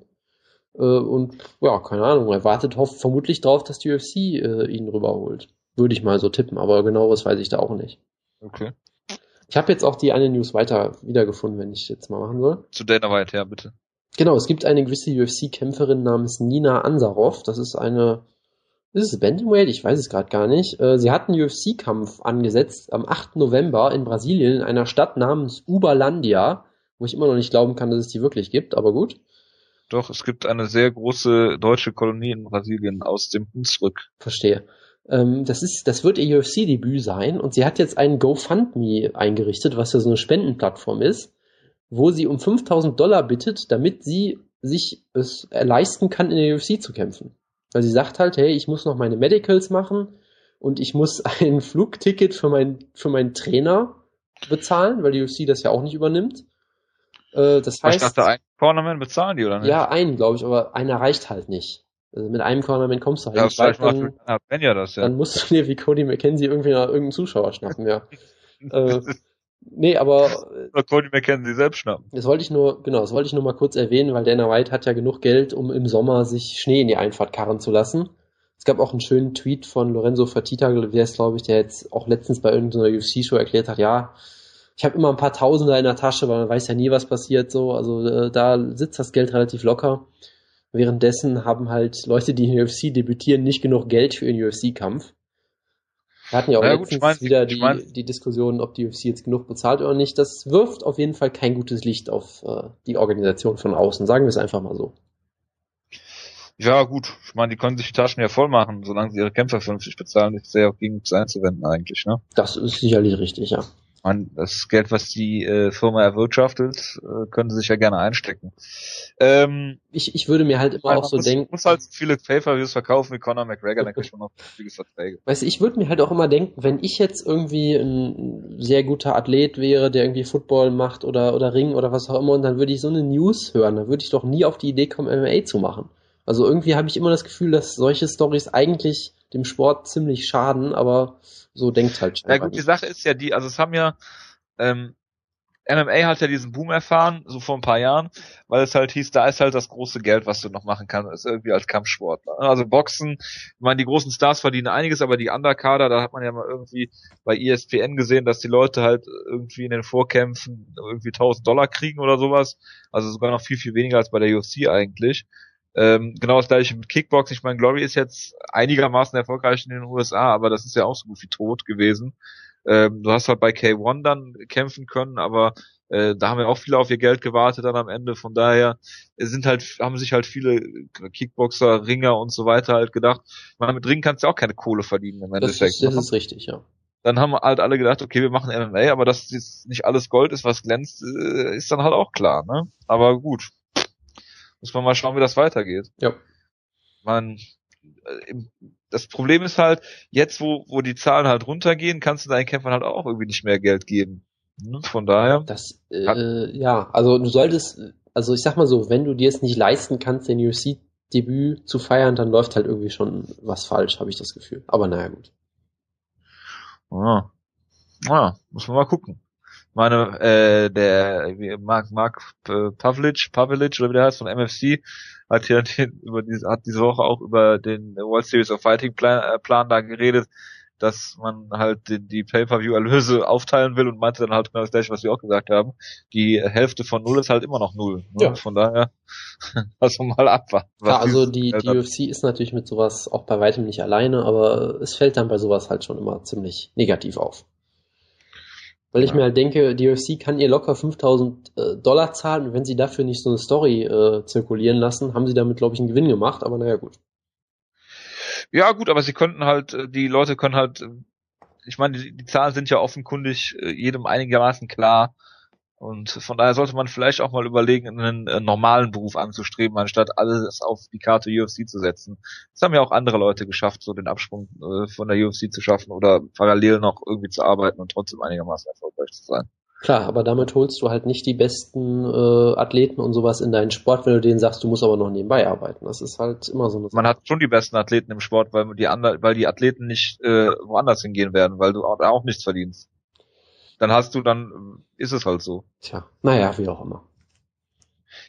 Äh, und ja, keine Ahnung, er wartet hofft vermutlich darauf, dass die UFC äh, ihn rüberholt. Würde ich mal so tippen, aber genaueres weiß ich da auch nicht. Okay. Ich habe jetzt auch die eine News weiter wiedergefunden, wenn ich jetzt mal machen soll. Zu Dana White, ja, bitte. Genau, es gibt eine gewisse UFC-Kämpferin namens Nina Ansarov. Das ist eine, ist es Bantamweight? Ich weiß es gerade gar nicht. Äh, sie hat einen UFC-Kampf angesetzt am 8. November in Brasilien in einer Stadt namens Uberlandia, wo ich immer noch nicht glauben kann, dass es die wirklich gibt, aber gut. Doch, es gibt eine sehr große deutsche Kolonie in Brasilien aus dem Hunsrück. Verstehe. Ähm, das ist, das wird ihr UFC-Debüt sein und sie hat jetzt einen GoFundMe eingerichtet, was ja so eine Spendenplattform ist, wo sie um 5000 Dollar bittet, damit sie sich es leisten kann, in der UFC zu kämpfen. Weil sie sagt halt, hey, ich muss noch meine Medicals machen und ich muss ein Flugticket für, mein, für meinen Trainer bezahlen, weil die UFC das ja auch nicht übernimmt. Äh, das heißt, ich dachte, ein Tournament bezahlen die, oder nicht? Ja, einen, glaube ich, aber einer reicht halt nicht. Also mit einem Cornerman kommst du halt ja, nicht weit, dann, macht ja das, ja. dann musst du dir wie Cody McKenzie irgendwie nach irgendeinem Zuschauer schnappen, ja. äh, nee, aber Oder Cody McKenzie selbst schnappen. Das wollte ich nur, genau, das wollte ich nur mal kurz erwähnen, weil Dana White hat ja genug Geld, um im Sommer sich Schnee in die Einfahrt karren zu lassen. Es gab auch einen schönen Tweet von Lorenzo Fertita, der ist, glaube ich, der jetzt auch letztens bei irgendeiner UFC-Show erklärt hat, ja, ich habe immer ein paar Tausender in der Tasche, weil man weiß ja nie, was passiert so. Also äh, da sitzt das Geld relativ locker. Währenddessen haben halt Leute, die in UFC debütieren, nicht genug Geld für ihren UFC-Kampf. Wir hatten ja auch ja, gut, ich mein, wieder die, ich mein, die Diskussion, ob die UFC jetzt genug bezahlt oder nicht. Das wirft auf jeden Fall kein gutes Licht auf äh, die Organisation von außen. Sagen wir es einfach mal so. Ja, gut. Ich meine, die können sich die Taschen ja voll machen, solange sie ihre Kämpfer vernünftig bezahlen, ist sehr auch gegen nichts einzuwenden eigentlich, ne? Das ist sicherlich richtig, ja meine, das Geld, was die äh, Firma erwirtschaftet, äh, können sie sich ja gerne einstecken. Ähm, ich, ich würde mir halt immer auch so muss, denken. muss halt viele Pay-Per-Views verkaufen wie Conor McGregor, dann kriegt man noch viele Verträge. Weißt du, ich würde mir halt auch immer denken, wenn ich jetzt irgendwie ein sehr guter Athlet wäre, der irgendwie Football macht oder, oder Ring oder was auch immer, und dann würde ich so eine News hören, dann würde ich doch nie auf die Idee kommen, MMA zu machen. Also irgendwie habe ich immer das Gefühl, dass solche Stories eigentlich dem Sport ziemlich schaden, aber so denkt halt Ja gut, die Sache ist ja die, also es haben ja, ähm, MMA hat ja diesen Boom erfahren, so vor ein paar Jahren, weil es halt hieß, da ist halt das große Geld, was du noch machen kannst, ist irgendwie als Kampfsportler. Also Boxen, ich meine, die großen Stars verdienen einiges, aber die Underkader, da hat man ja mal irgendwie bei ESPN gesehen, dass die Leute halt irgendwie in den Vorkämpfen irgendwie 1000 Dollar kriegen oder sowas. Also sogar noch viel, viel weniger als bei der UFC eigentlich. Ähm, genau das gleiche mit Kickboxing. Ich meine, Glory ist jetzt einigermaßen erfolgreich in den USA, aber das ist ja auch so gut wie tot gewesen. Ähm, du hast halt bei K1 dann kämpfen können, aber äh, da haben ja auch viele auf ihr Geld gewartet dann am Ende. Von daher sind halt, haben sich halt viele Kickboxer, Ringer und so weiter halt gedacht, man, mit Ringen kannst du auch keine Kohle verdienen im Endeffekt. Das ist, das ist richtig, ja. Dann haben halt alle gedacht, okay, wir machen MMA, aber dass jetzt nicht alles Gold ist, was glänzt, äh, ist dann halt auch klar, ne? Aber gut, muss man mal schauen, wie das weitergeht. Ja. Man, äh, das Problem ist halt, jetzt wo, wo die Zahlen halt runtergehen, kannst du deinen Kämpfern halt auch irgendwie nicht mehr Geld geben. Hm, von daher. Das, äh, ja, also du solltest, also ich sag mal so, wenn du dir es nicht leisten kannst, den UFC-Debüt zu feiern, dann läuft halt irgendwie schon was falsch, habe ich das Gefühl. Aber naja, gut. Ja. Ja, muss man mal gucken meine, äh, der Mark, Mark äh, Pavlic, Pavlic oder wie der heißt von MFC, hat hier den, über diese, hat diese Woche auch über den World Series of Fighting Plan, äh, Plan da geredet, dass man halt die, die Pay-Per-View-Erlöse aufteilen will und meinte dann halt genau das gleiche, was wir auch gesagt haben. Die Hälfte von Null ist halt immer noch Null. Ne? Ja. Von daher, also mal abwarten. Ja, also die, die UFC ist natürlich mit sowas auch bei weitem nicht alleine, aber es fällt dann bei sowas halt schon immer ziemlich negativ auf. Weil ich ja. mir halt denke, die UFC kann ihr locker 5000 äh, Dollar zahlen und wenn sie dafür nicht so eine Story äh, zirkulieren lassen, haben sie damit, glaube ich, einen Gewinn gemacht, aber naja, gut. Ja, gut, aber sie könnten halt, äh, die Leute können halt, äh, ich meine, die, die Zahlen sind ja offenkundig äh, jedem einigermaßen klar. Und von daher sollte man vielleicht auch mal überlegen, einen äh, normalen Beruf anzustreben, anstatt alles auf die Karte UFC zu setzen. Das haben ja auch andere Leute geschafft, so den Absprung äh, von der UFC zu schaffen oder parallel noch irgendwie zu arbeiten und trotzdem einigermaßen erfolgreich zu sein. Klar, aber damit holst du halt nicht die besten äh, Athleten und sowas in deinen Sport, wenn du denen sagst, du musst aber noch nebenbei arbeiten. Das ist halt immer so eine Sache. Man hat schon die besten Athleten im Sport, weil die, andre, weil die Athleten nicht äh, woanders hingehen werden, weil du auch, auch nichts verdienst dann hast du, dann ist es halt so. Tja, naja, wie auch immer.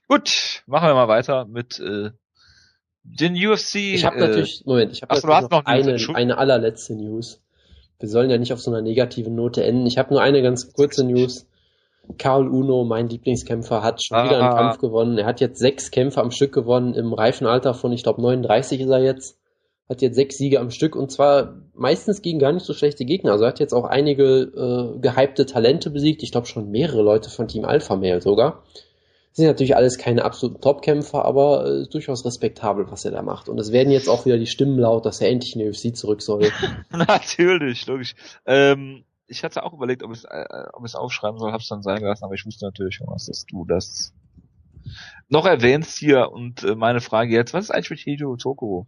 Gut, machen wir mal weiter mit äh, den UFC. Ich habe äh, natürlich, Moment, ich habe noch, noch eine, eine allerletzte News. Wir sollen ja nicht auf so einer negativen Note enden. Ich habe nur eine ganz kurze News. Karl Uno, mein Lieblingskämpfer, hat schon ah, wieder einen Kampf gewonnen. Er hat jetzt sechs Kämpfe am Stück gewonnen im reifen Alter von, ich glaube, 39 ist er jetzt hat jetzt sechs Siege am Stück und zwar meistens gegen gar nicht so schlechte Gegner. Also er hat jetzt auch einige äh, gehypte Talente besiegt. Ich glaube schon mehrere Leute von Team Alpha Mail sogar. Sind natürlich alles keine absoluten Topkämpfer, aber äh, durchaus respektabel, was er da macht. Und es werden jetzt auch wieder die Stimmen laut, dass er endlich in der UFC zurück soll. natürlich, logisch. Ähm, ich hatte auch überlegt, ob ich es äh, ob ich's aufschreiben soll, hab's dann sein gelassen, aber ich wusste natürlich schon, was dass du das noch erwähnst hier und äh, meine Frage jetzt, was ist eigentlich mit Hideo Tokoro?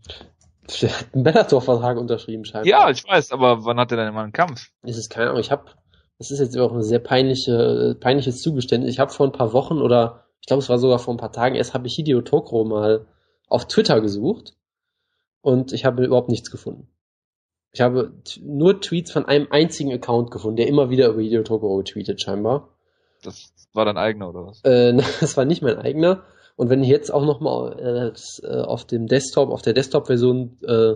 Der hat einen Bellator-Vertrag unterschrieben, scheinbar. Ja, ich weiß, aber wann hat er denn mal einen Kampf? Ist es keine Ahnung. Ich habe, das ist jetzt auch ein sehr peinliche, peinliches Zugeständnis. Ich habe vor ein paar Wochen oder ich glaube, es war sogar vor ein paar Tagen erst, habe ich Hideo Tokro mal auf Twitter gesucht und ich habe überhaupt nichts gefunden. Ich habe nur Tweets von einem einzigen Account gefunden, der immer wieder über Hideo Tokoro tweetet, scheinbar. Das war dein eigener, oder was? Äh, das war nicht mein eigener. Und wenn ich jetzt auch nochmal äh, äh, auf dem Desktop, auf der Desktop-Version äh,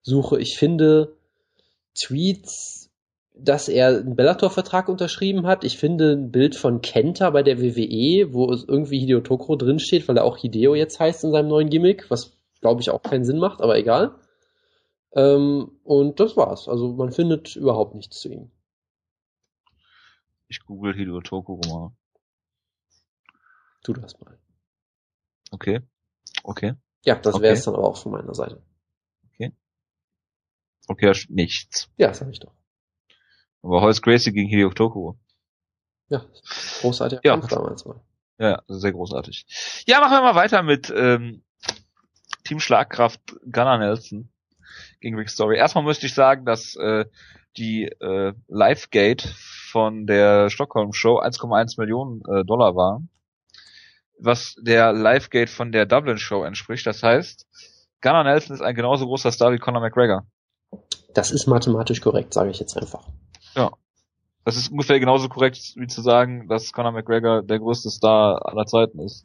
suche, ich finde Tweets, dass er einen Bellator-Vertrag unterschrieben hat. Ich finde ein Bild von Kenta bei der WWE, wo es irgendwie Hideo Tokoro drinsteht, weil er auch Hideo jetzt heißt in seinem neuen Gimmick, was glaube ich auch keinen Sinn macht, aber egal. Ähm, und das war's. Also man findet überhaupt nichts zu ihm. Ich google Hideo Tokoro mal. Tu das mal. Okay. Okay. Ja, das wäre es okay. dann aber auch von meiner Seite. Okay. Okay, nichts. Ja, das habe ich doch. Aber Holz Gracie gegen Hideo Tokuro. Ja, großartiger ja. Kampf damals mal. Ja, sehr großartig. Ja, machen wir mal weiter mit ähm, Team Schlagkraft Gunnar Nelson gegen Rick Story. Erstmal müsste ich sagen, dass äh, die äh, Livegate von der Stockholm Show 1,1 Millionen äh, Dollar waren was der Livegate von der Dublin Show entspricht. Das heißt, Gunnar Nelson ist ein genauso großer Star wie Conor McGregor. Das ist mathematisch korrekt, sage ich jetzt einfach. Ja. Das ist ungefähr genauso korrekt, wie zu sagen, dass Conor McGregor der größte Star aller Zeiten ist.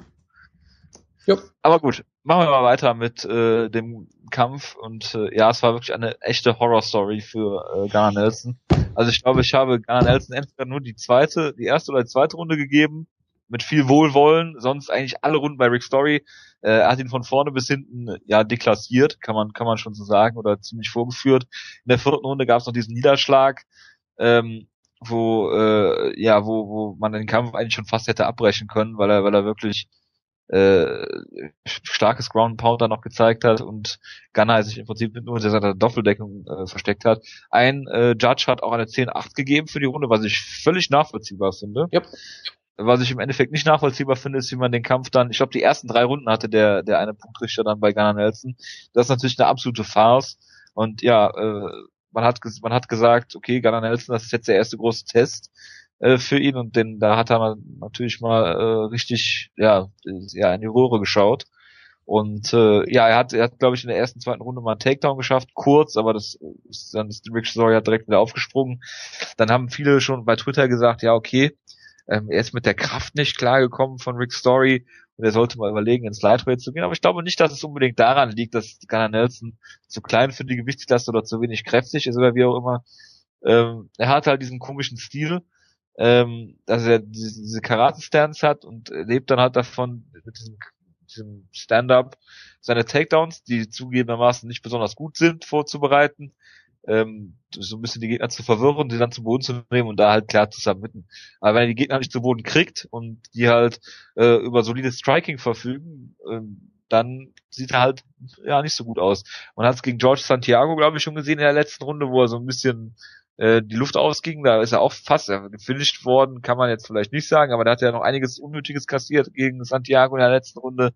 Ja. Aber gut, machen wir mal weiter mit äh, dem Kampf und äh, ja, es war wirklich eine echte Horror-Story für äh, Gunnar Nelson. Also ich glaube, ich habe Gunnar Nelson entweder nur die zweite, die erste oder die zweite Runde gegeben mit viel Wohlwollen, sonst eigentlich alle Runden bei Rick Story. Äh, er hat ihn von vorne bis hinten ja deklassiert, kann man kann man schon so sagen, oder ziemlich vorgeführt. In der vierten Runde gab es noch diesen Niederschlag, ähm, wo äh, ja wo wo man den Kampf eigentlich schon fast hätte abbrechen können, weil er weil er wirklich äh, starkes Ground Pounder noch gezeigt hat und Gunner sich im Prinzip nur in seiner Doppeldeckung äh, versteckt hat. Ein äh, Judge hat auch eine 10-8 gegeben für die Runde, was ich völlig nachvollziehbar finde. Yep. Was ich im Endeffekt nicht nachvollziehbar finde, ist, wie man den Kampf dann, ich glaube, die ersten drei Runden hatte der, der eine Punktrichter dann bei Gunnar Nelson. Das ist natürlich eine absolute Farce. Und ja, äh, man hat, man hat gesagt, okay, Gunnar Nelson, das ist jetzt der erste große Test äh, für ihn und den, da hat er natürlich mal äh, richtig, ja, ja, in die Röhre geschaut. Und äh, ja, er hat, er hat, glaube ich, in der ersten, zweiten Runde mal einen Takedown geschafft, kurz, aber das ist, dann ist Rick Story direkt wieder aufgesprungen. Dann haben viele schon bei Twitter gesagt, ja, okay, ähm, er ist mit der Kraft nicht klargekommen von Rick Story und er sollte mal überlegen, ins Lightweight zu gehen. Aber ich glaube nicht, dass es unbedingt daran liegt, dass Gunnar Nelson zu klein für die Gewichtsklasse oder zu wenig kräftig ist oder wie auch immer. Ähm, er hat halt diesen komischen Stil, ähm, dass er diese, diese Karate-Stance hat und lebt dann halt davon mit diesem, diesem Stand-up seine Takedowns, die zugegebenermaßen nicht besonders gut sind, vorzubereiten ähm, so ein bisschen die Gegner zu verwirren, die dann zu Boden zu nehmen und da halt klar zu submitten. Aber wenn er die Gegner nicht zu Boden kriegt und die halt äh, über solides Striking verfügen, ähm, dann sieht er halt ja nicht so gut aus. Man hat es gegen George Santiago, glaube ich, schon gesehen in der letzten Runde, wo er so ein bisschen äh, die Luft ausging, da ist er auch fast ja, gefinisht worden, kann man jetzt vielleicht nicht sagen, aber da hat er noch einiges Unnötiges kassiert gegen Santiago in der letzten Runde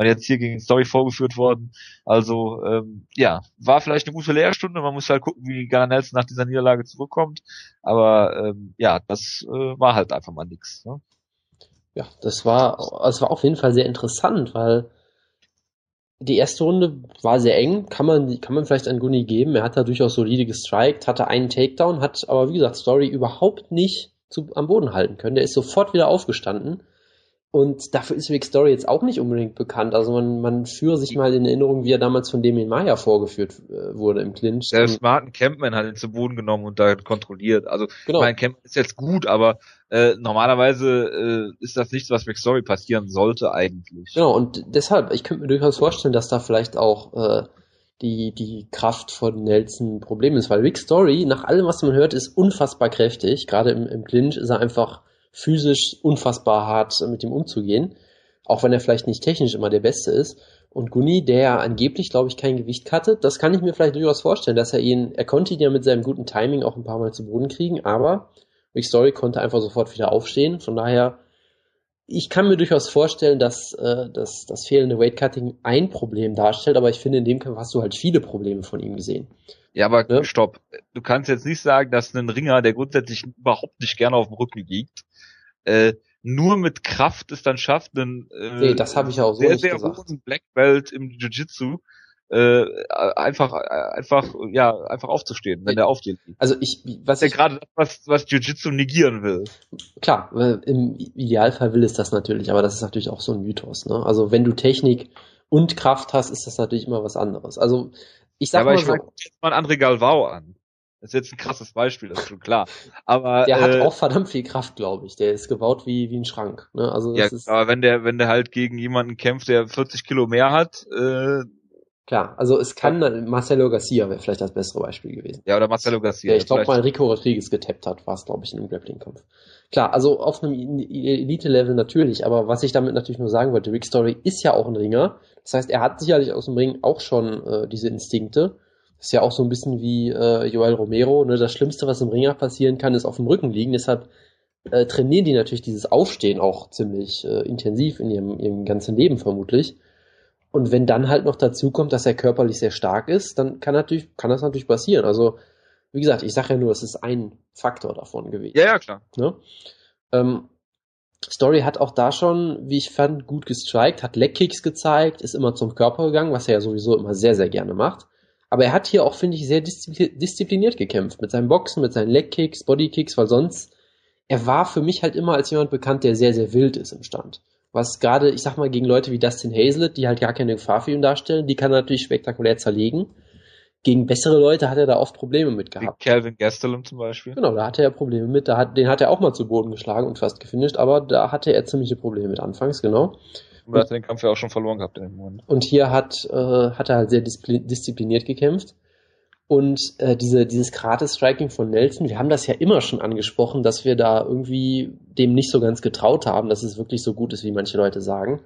und jetzt hier gegen Story vorgeführt worden. Also ähm, ja, war vielleicht eine gute Lehrstunde. Man muss halt gucken, wie Gunnar Nelson nach dieser Niederlage zurückkommt. Aber ähm, ja, das äh, war halt einfach mal nix. Ne? Ja, das war, das war auf jeden Fall sehr interessant, weil die erste Runde war sehr eng, kann man, kann man vielleicht an Gunny geben. Er hat da durchaus solide gestrikt, hatte einen Takedown, hat aber wie gesagt Story überhaupt nicht zu, am Boden halten können. Der ist sofort wieder aufgestanden und dafür ist Rick Story jetzt auch nicht unbedingt bekannt. Also man, man führe sich mal in Erinnerung, wie er damals von Damien Maya vorgeführt äh, wurde im Clinch. Der smarten Campman hat ihn zu Boden genommen und da kontrolliert. Also genau. mein Campman ist jetzt gut, aber äh, normalerweise äh, ist das nichts, was Rick Story passieren sollte eigentlich. Genau, und deshalb, ich könnte mir durchaus vorstellen, dass da vielleicht auch äh, die, die Kraft von Nelson ein Problem ist, weil Rick Story, nach allem, was man hört, ist unfassbar kräftig. Gerade im, im Clinch ist er einfach physisch unfassbar hart mit ihm umzugehen, auch wenn er vielleicht nicht technisch immer der Beste ist. Und Guni, der angeblich, glaube ich, kein Gewicht cuttet, das kann ich mir vielleicht durchaus vorstellen, dass er ihn, er konnte ihn ja mit seinem guten Timing auch ein paar Mal zu Boden kriegen, aber Rick Story konnte einfach sofort wieder aufstehen. Von daher, ich kann mir durchaus vorstellen, dass, äh, dass das fehlende Weightcutting ein Problem darstellt, aber ich finde, in dem Kampf hast du halt viele Probleme von ihm gesehen. Ja, aber ne? stopp. Du kannst jetzt nicht sagen, dass ein Ringer, der grundsätzlich überhaupt nicht gerne auf dem Rücken liegt, äh, nur mit Kraft es dann schafft, einen äh, nee, das habe ich auch so sehr, sehr hohen Black Belt im Jiu-Jitsu äh, einfach einfach ja einfach aufzustehen, wenn der auf dir liegt. Also ich was ich gerade was was Jiu-Jitsu negieren will. Klar, im Idealfall will es das natürlich, aber das ist natürlich auch so ein Mythos, ne? Also wenn du Technik und Kraft hast, ist das natürlich immer was anderes. Also ich sag ja, aber mal ich so, jetzt mal André Galvao an. Das ist jetzt ein krasses Beispiel, das ist schon klar. Aber der äh, hat auch verdammt viel Kraft, glaube ich. Der ist gebaut wie wie ein Schrank. Ne? Also ja, ist, aber wenn der wenn der halt gegen jemanden kämpft, der 40 Kilo mehr hat, äh, klar. Also es kann ja. Marcelo Garcia wäre vielleicht das bessere Beispiel gewesen. Ja, oder Marcelo Garcia. Der ich glaube mal Rico Rodriguez getappt hat, war es glaube ich in einem Grappling-Kampf. Klar, also auf einem Elite-Level natürlich, aber was ich damit natürlich nur sagen wollte, Rick Story ist ja auch ein Ringer. Das heißt, er hat sicherlich aus dem Ring auch schon äh, diese Instinkte ist ja auch so ein bisschen wie äh, Joel Romero. Ne? Das Schlimmste, was im Ringer passieren kann, ist auf dem Rücken liegen. Deshalb äh, trainieren die natürlich dieses Aufstehen auch ziemlich äh, intensiv in ihrem, ihrem ganzen Leben vermutlich. Und wenn dann halt noch dazu kommt, dass er körperlich sehr stark ist, dann kann natürlich, kann das natürlich passieren. Also, wie gesagt, ich sage ja nur, es ist ein Faktor davon gewesen. Ja, ja, klar. Ne? Ähm, Story hat auch da schon, wie ich fand, gut gestrikt, hat Leckkicks gezeigt, ist immer zum Körper gegangen, was er ja sowieso immer sehr, sehr gerne macht. Aber er hat hier auch, finde ich, sehr diszipliniert gekämpft. Mit seinen Boxen, mit seinen Legkicks, Bodykicks, weil sonst, er war für mich halt immer als jemand bekannt, der sehr, sehr wild ist im Stand. Was gerade, ich sag mal, gegen Leute wie Dustin Hazlett, die halt gar keine Gefahr für ihn darstellen, die kann er natürlich spektakulär zerlegen. Gegen bessere Leute hat er da oft Probleme mit gehabt. Wie Calvin Gastelum zum Beispiel. Genau, da hatte er Probleme mit. Da hat, den hat er auch mal zu Boden geschlagen und fast gefinisht, aber da hatte er ziemliche Probleme mit anfangs, genau. Und er hat den Kampf ja auch schon verloren gehabt in dem Moment. Und hier hat, äh, hat er halt sehr diszipliniert gekämpft. Und äh, diese, dieses Gratis-Striking von Nelson, wir haben das ja immer schon angesprochen, dass wir da irgendwie dem nicht so ganz getraut haben, dass es wirklich so gut ist, wie manche Leute sagen.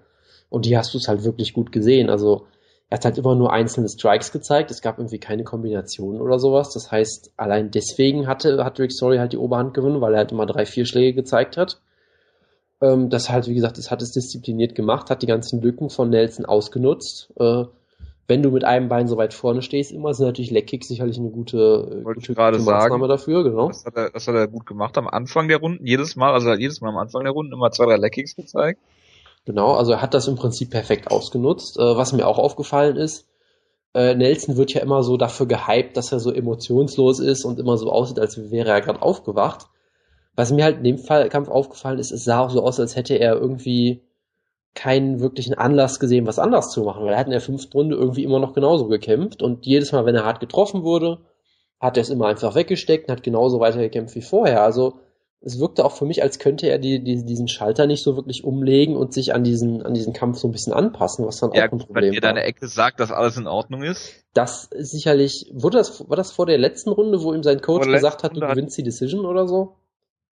Und die hast du es halt wirklich gut gesehen. Also er hat halt immer nur einzelne Strikes gezeigt. Es gab irgendwie keine Kombinationen oder sowas. Das heißt, allein deswegen hatte, hat Rick Story halt die Oberhand gewonnen, weil er halt immer drei, vier Schläge gezeigt hat. Ähm, das halt, wie gesagt, das hat es diszipliniert gemacht, hat die ganzen Lücken von Nelson ausgenutzt. Äh, wenn du mit einem Bein so weit vorne stehst, immer sind natürlich Leckkicks sicherlich eine gute, äh, Wollte gute, gute Maßnahme sagen, dafür, genau. Das hat, er, das hat er gut gemacht am Anfang der Runden, jedes Mal, also jedes Mal am Anfang der Runden immer zwei, drei Leckkicks gezeigt. Genau, also er hat das im Prinzip perfekt ausgenutzt. Äh, was mir auch aufgefallen ist, äh, Nelson wird ja immer so dafür gehypt, dass er so emotionslos ist und immer so aussieht, als wäre er gerade aufgewacht. Was mir halt in dem Fall Kampf aufgefallen ist, es sah auch so aus, als hätte er irgendwie keinen wirklichen Anlass gesehen, was anders zu machen, weil er hat in der fünften Runde irgendwie immer noch genauso gekämpft und jedes Mal, wenn er hart getroffen wurde, hat er es immer einfach weggesteckt und hat genauso weiter gekämpft wie vorher. Also es wirkte auch für mich, als könnte er die, die, diesen Schalter nicht so wirklich umlegen und sich an diesen, an diesen Kampf so ein bisschen anpassen, was dann ja, auch ein Problem wenn dir deine Ecke sagt, dass alles in Ordnung ist. Das ist sicherlich, wurde das, war das vor der letzten Runde, wo ihm sein Coach gesagt hat, du gewinnst die Decision oder so?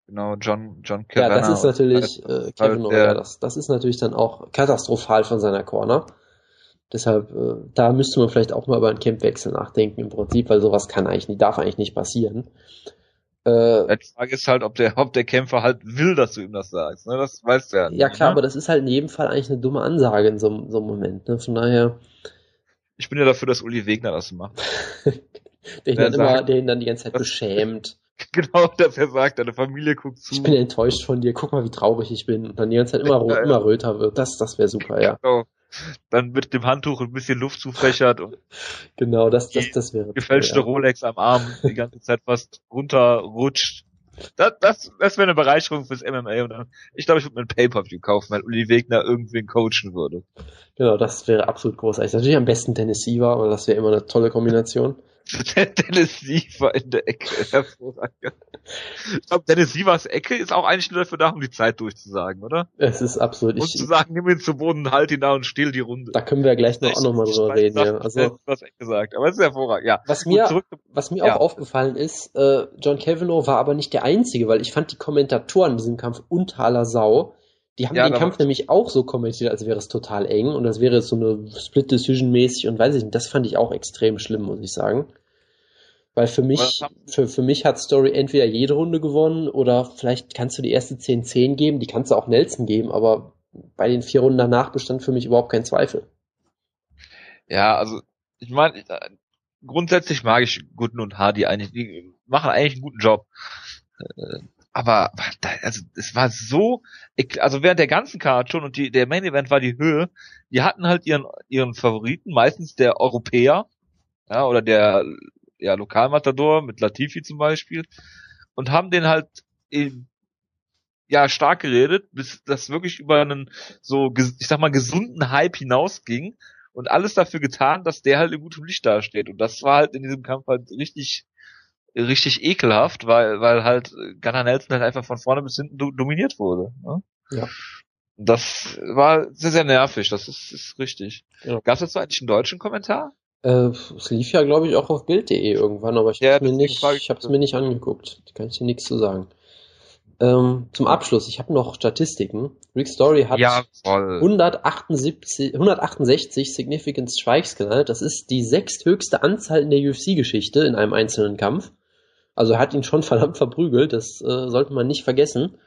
Genau, John, John Kevin. Ja, das ist natürlich, äh, Kevin halt, das, das ist natürlich dann auch katastrophal von seiner Corner. Deshalb, äh, da müsste man vielleicht auch mal über einen Campwechsel nachdenken im Prinzip, weil sowas kann eigentlich nicht, darf eigentlich nicht passieren. Äh, die Frage ist halt, ob der, ob der Kämpfer halt will, dass du ihm das sagst. Ne? Das weißt du ja. Nicht, ja klar, ne? aber das ist halt in jedem Fall eigentlich eine dumme Ansage in so, so einem Moment. Ne? Von daher. Ich bin ja dafür, dass Uli Wegner das macht. der, ihn dann immer, der ihn dann die ganze Zeit beschämt. Genau, dass er sagt, deine Familie guckt zu. Ich bin enttäuscht von dir, guck mal, wie traurig ich bin. Und dann die ganze Zeit immer, ja, immer röter wird. Das, das wäre super, ja. Genau dann mit dem Handtuch ein bisschen Luft zufächert und genau, das, das, das wäre gefälschte ja. Rolex am Arm die ganze Zeit fast runterrutscht. Das, das, das wäre eine Bereicherung fürs MMA und dann, ich glaube, ich würde mir ein Pay-Per-View kaufen, weil Uli Wegner irgendwen coachen würde. Genau, das wäre absolut großartig. Natürlich am besten Tennessee war, aber das wäre immer eine tolle Kombination. Dennis Siever in der Ecke. Hervorragend. Ich glaube, Dennis Sievers Ecke ist auch eigentlich nur dafür da, um die Zeit durchzusagen, oder? Es ist absolut. Und zu sagen, nimm ihn zu Boden, halt ihn da und stehl die Runde. Da können wir gleich noch ich, auch nochmal drüber reden, ja. Also, was echt gesagt, aber es ist hervorragend, ja. Was mir, zurück, was mir ja. auch aufgefallen ist, äh, John Kavanaugh war aber nicht der Einzige, weil ich fand die Kommentatoren in diesem Kampf unter aller Sau. Die haben ja, den Kampf nämlich auch so kommentiert, als wäre es total eng und das wäre so eine Split Decision mäßig und weiß ich nicht, das fand ich auch extrem schlimm, muss ich sagen. Weil für mich, für, für mich hat Story entweder jede Runde gewonnen oder vielleicht kannst du die erste 10-10 geben, die kannst du auch Nelson geben, aber bei den vier Runden danach bestand für mich überhaupt kein Zweifel. Ja, also ich meine, äh, grundsätzlich mag ich Gooden und Hardy eigentlich, die machen eigentlich einen guten Job. Aber also es war so, also während der ganzen Karte schon und die, der Main Event war die Höhe, die hatten halt ihren ihren Favoriten, meistens der Europäer, ja, oder der ja, Lokalmatador mit Latifi zum Beispiel und haben den halt eben, ja stark geredet, bis das wirklich über einen so, ich sag mal, gesunden Hype hinausging und alles dafür getan, dass der halt in gutem Licht dasteht. Und das war halt in diesem Kampf halt richtig, richtig ekelhaft, weil, weil halt Gunnar Nelson halt einfach von vorne bis hinten do dominiert wurde. Ne? Ja. Das war sehr, sehr nervig, das ist, ist richtig. Ja. Gab es dazu eigentlich einen deutschen Kommentar? Äh, es lief ja, glaube ich, auch auf Bild.de irgendwann, aber ich ja, habe mir nicht, ich habe es mir nicht angeguckt. Da kann ich dir nichts zu sagen. Ähm, zum Abschluss, ich habe noch Statistiken. Rick Story hat ja, 178, 168 Significant Strikes genannt. Das ist die sechsthöchste Anzahl in der UFC-Geschichte in einem einzelnen Kampf. Also er hat ihn schon verdammt verprügelt, das äh, sollte man nicht vergessen.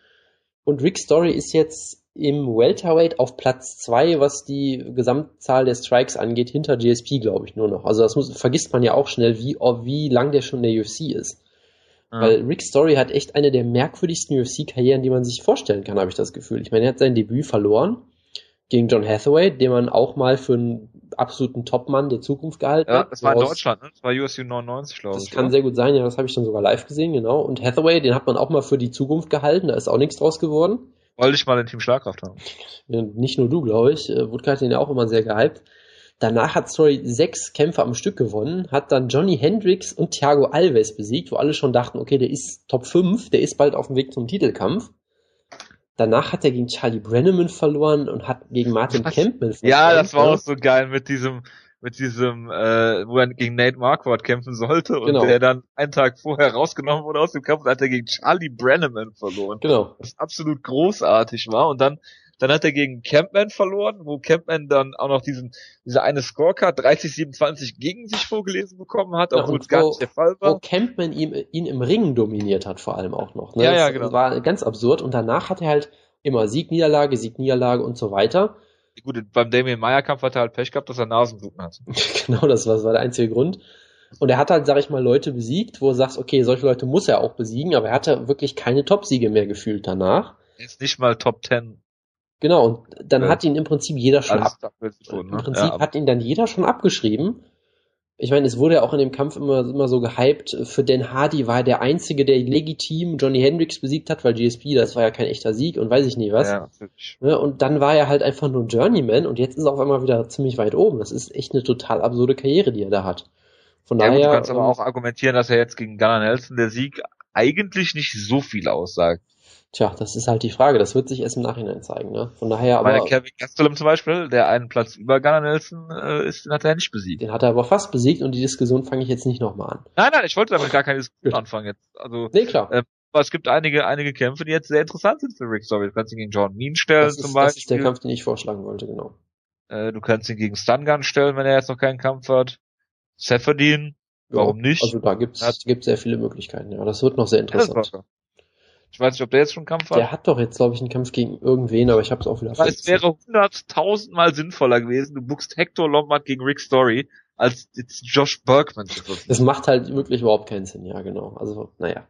Und Rick Story ist jetzt im Welterweight auf Platz zwei, was die Gesamtzahl der Strikes angeht, hinter GSP, glaube ich, nur noch. Also das muss, vergisst man ja auch schnell, wie, wie lang der schon in der UFC ist. Mhm. Weil Rick Story hat echt eine der merkwürdigsten UFC-Karrieren, die man sich vorstellen kann, habe ich das Gefühl. Ich meine, er hat sein Debüt verloren gegen John Hathaway, den man auch mal für einen absoluten Topmann der Zukunft gehalten hat. Ja, das war in Deutschland, ne? Das war UFC 99, glaube ich. Das kann ja. sehr gut sein, ja, das habe ich dann sogar live gesehen, genau. Und Hathaway, den hat man auch mal für die Zukunft gehalten, da ist auch nichts draus geworden. Wollte ich mal in Team Schlagkraft haben. Nicht nur du, glaube ich. Äh, Woodke hat ihn ja auch immer sehr gehypt. Danach hat Story sechs Kämpfe am Stück gewonnen, hat dann Johnny Hendricks und Thiago Alves besiegt, wo alle schon dachten, okay, der ist Top 5, der ist bald auf dem Weg zum Titelkampf. Danach hat er gegen Charlie Brenneman verloren und hat gegen Martin? Campbell verloren. Ja, das war auch so geil mit diesem, mit diesem, äh, wo er gegen Nate Marquardt kämpfen sollte und genau. der dann einen Tag vorher rausgenommen wurde aus dem Kampf und hat er gegen Charlie Brenneman verloren. Genau. Was absolut großartig war und dann dann hat er gegen Campman verloren, wo Campman dann auch noch diesen, diese eine Scorecard 30-27 gegen sich vorgelesen bekommen hat, obwohl ja, es gar nicht der Fall war. Wo Campman ihn, ihn im Ring dominiert hat, vor allem auch noch. Ne? Ja, ja, genau. Das war ganz absurd. Und danach hat er halt immer Sieg, Niederlage, Sieg, Niederlage und so weiter. Gut, beim Damien Meyer Kampf hat er halt Pech gehabt, dass er Nasenbluten hat. genau, das war, das war der einzige Grund. Und er hat halt, sag ich mal, Leute besiegt, wo du sagst, okay, solche Leute muss er auch besiegen, aber er hatte wirklich keine Top-Siege mehr gefühlt danach. Ist nicht mal Top 10. Genau, und dann ja. hat ihn im Prinzip jeder schon ab, tun, ne? Im Prinzip ja, hat ihn dann jeder schon abgeschrieben. Ich meine, es wurde ja auch in dem Kampf immer, immer so gehypt, für Dan Hardy war er der Einzige, der legitim Johnny Hendricks besiegt hat, weil GSP, das war ja kein echter Sieg und weiß ich nicht was. Ja, ne, und dann war er halt einfach nur Journeyman und jetzt ist er auf einmal wieder ziemlich weit oben. Das ist echt eine total absurde Karriere, die er da hat. Von ja, daher. Du kannst aber ähm, auch argumentieren, dass er jetzt gegen Gunnar Nelson der Sieg eigentlich nicht so viel aussagt. Tja, das ist halt die Frage. Das wird sich erst im Nachhinein zeigen. Ne? Von daher aber. Der Kevin Gastelum zum Beispiel, der einen Platz über Gunnar Nelson äh, ist, den hat er nicht besiegt. Den hat er aber fast besiegt und die Diskussion fange ich jetzt nicht nochmal an. Nein, nein, ich wollte damit gar keine Diskussion anfangen jetzt. Also, nee, klar. Äh, aber es gibt einige, einige Kämpfe, die jetzt sehr interessant sind für Rick Story. Du kannst ihn gegen John Mean stellen das zum Beispiel. Das ist der Kampf, den ich vorschlagen wollte, genau. Äh, du kannst ihn gegen Stun stellen, wenn er jetzt noch keinen Kampf hat. Seferdin, warum nicht? Also da gibt's, gibt's sehr viele Möglichkeiten, ja. Das wird noch sehr interessant. Ich weiß nicht, ob der jetzt schon einen Kampf hat. Der hat doch jetzt, glaube ich, einen Kampf gegen irgendwen, aber ich habe es auch wieder vergessen. Es wäre hunderttausendmal sinnvoller gewesen, du buchst Hector Lombard gegen Rick Story, als jetzt Josh Bergman zu versuchen. Das macht halt wirklich überhaupt keinen Sinn, ja, genau. Also, naja.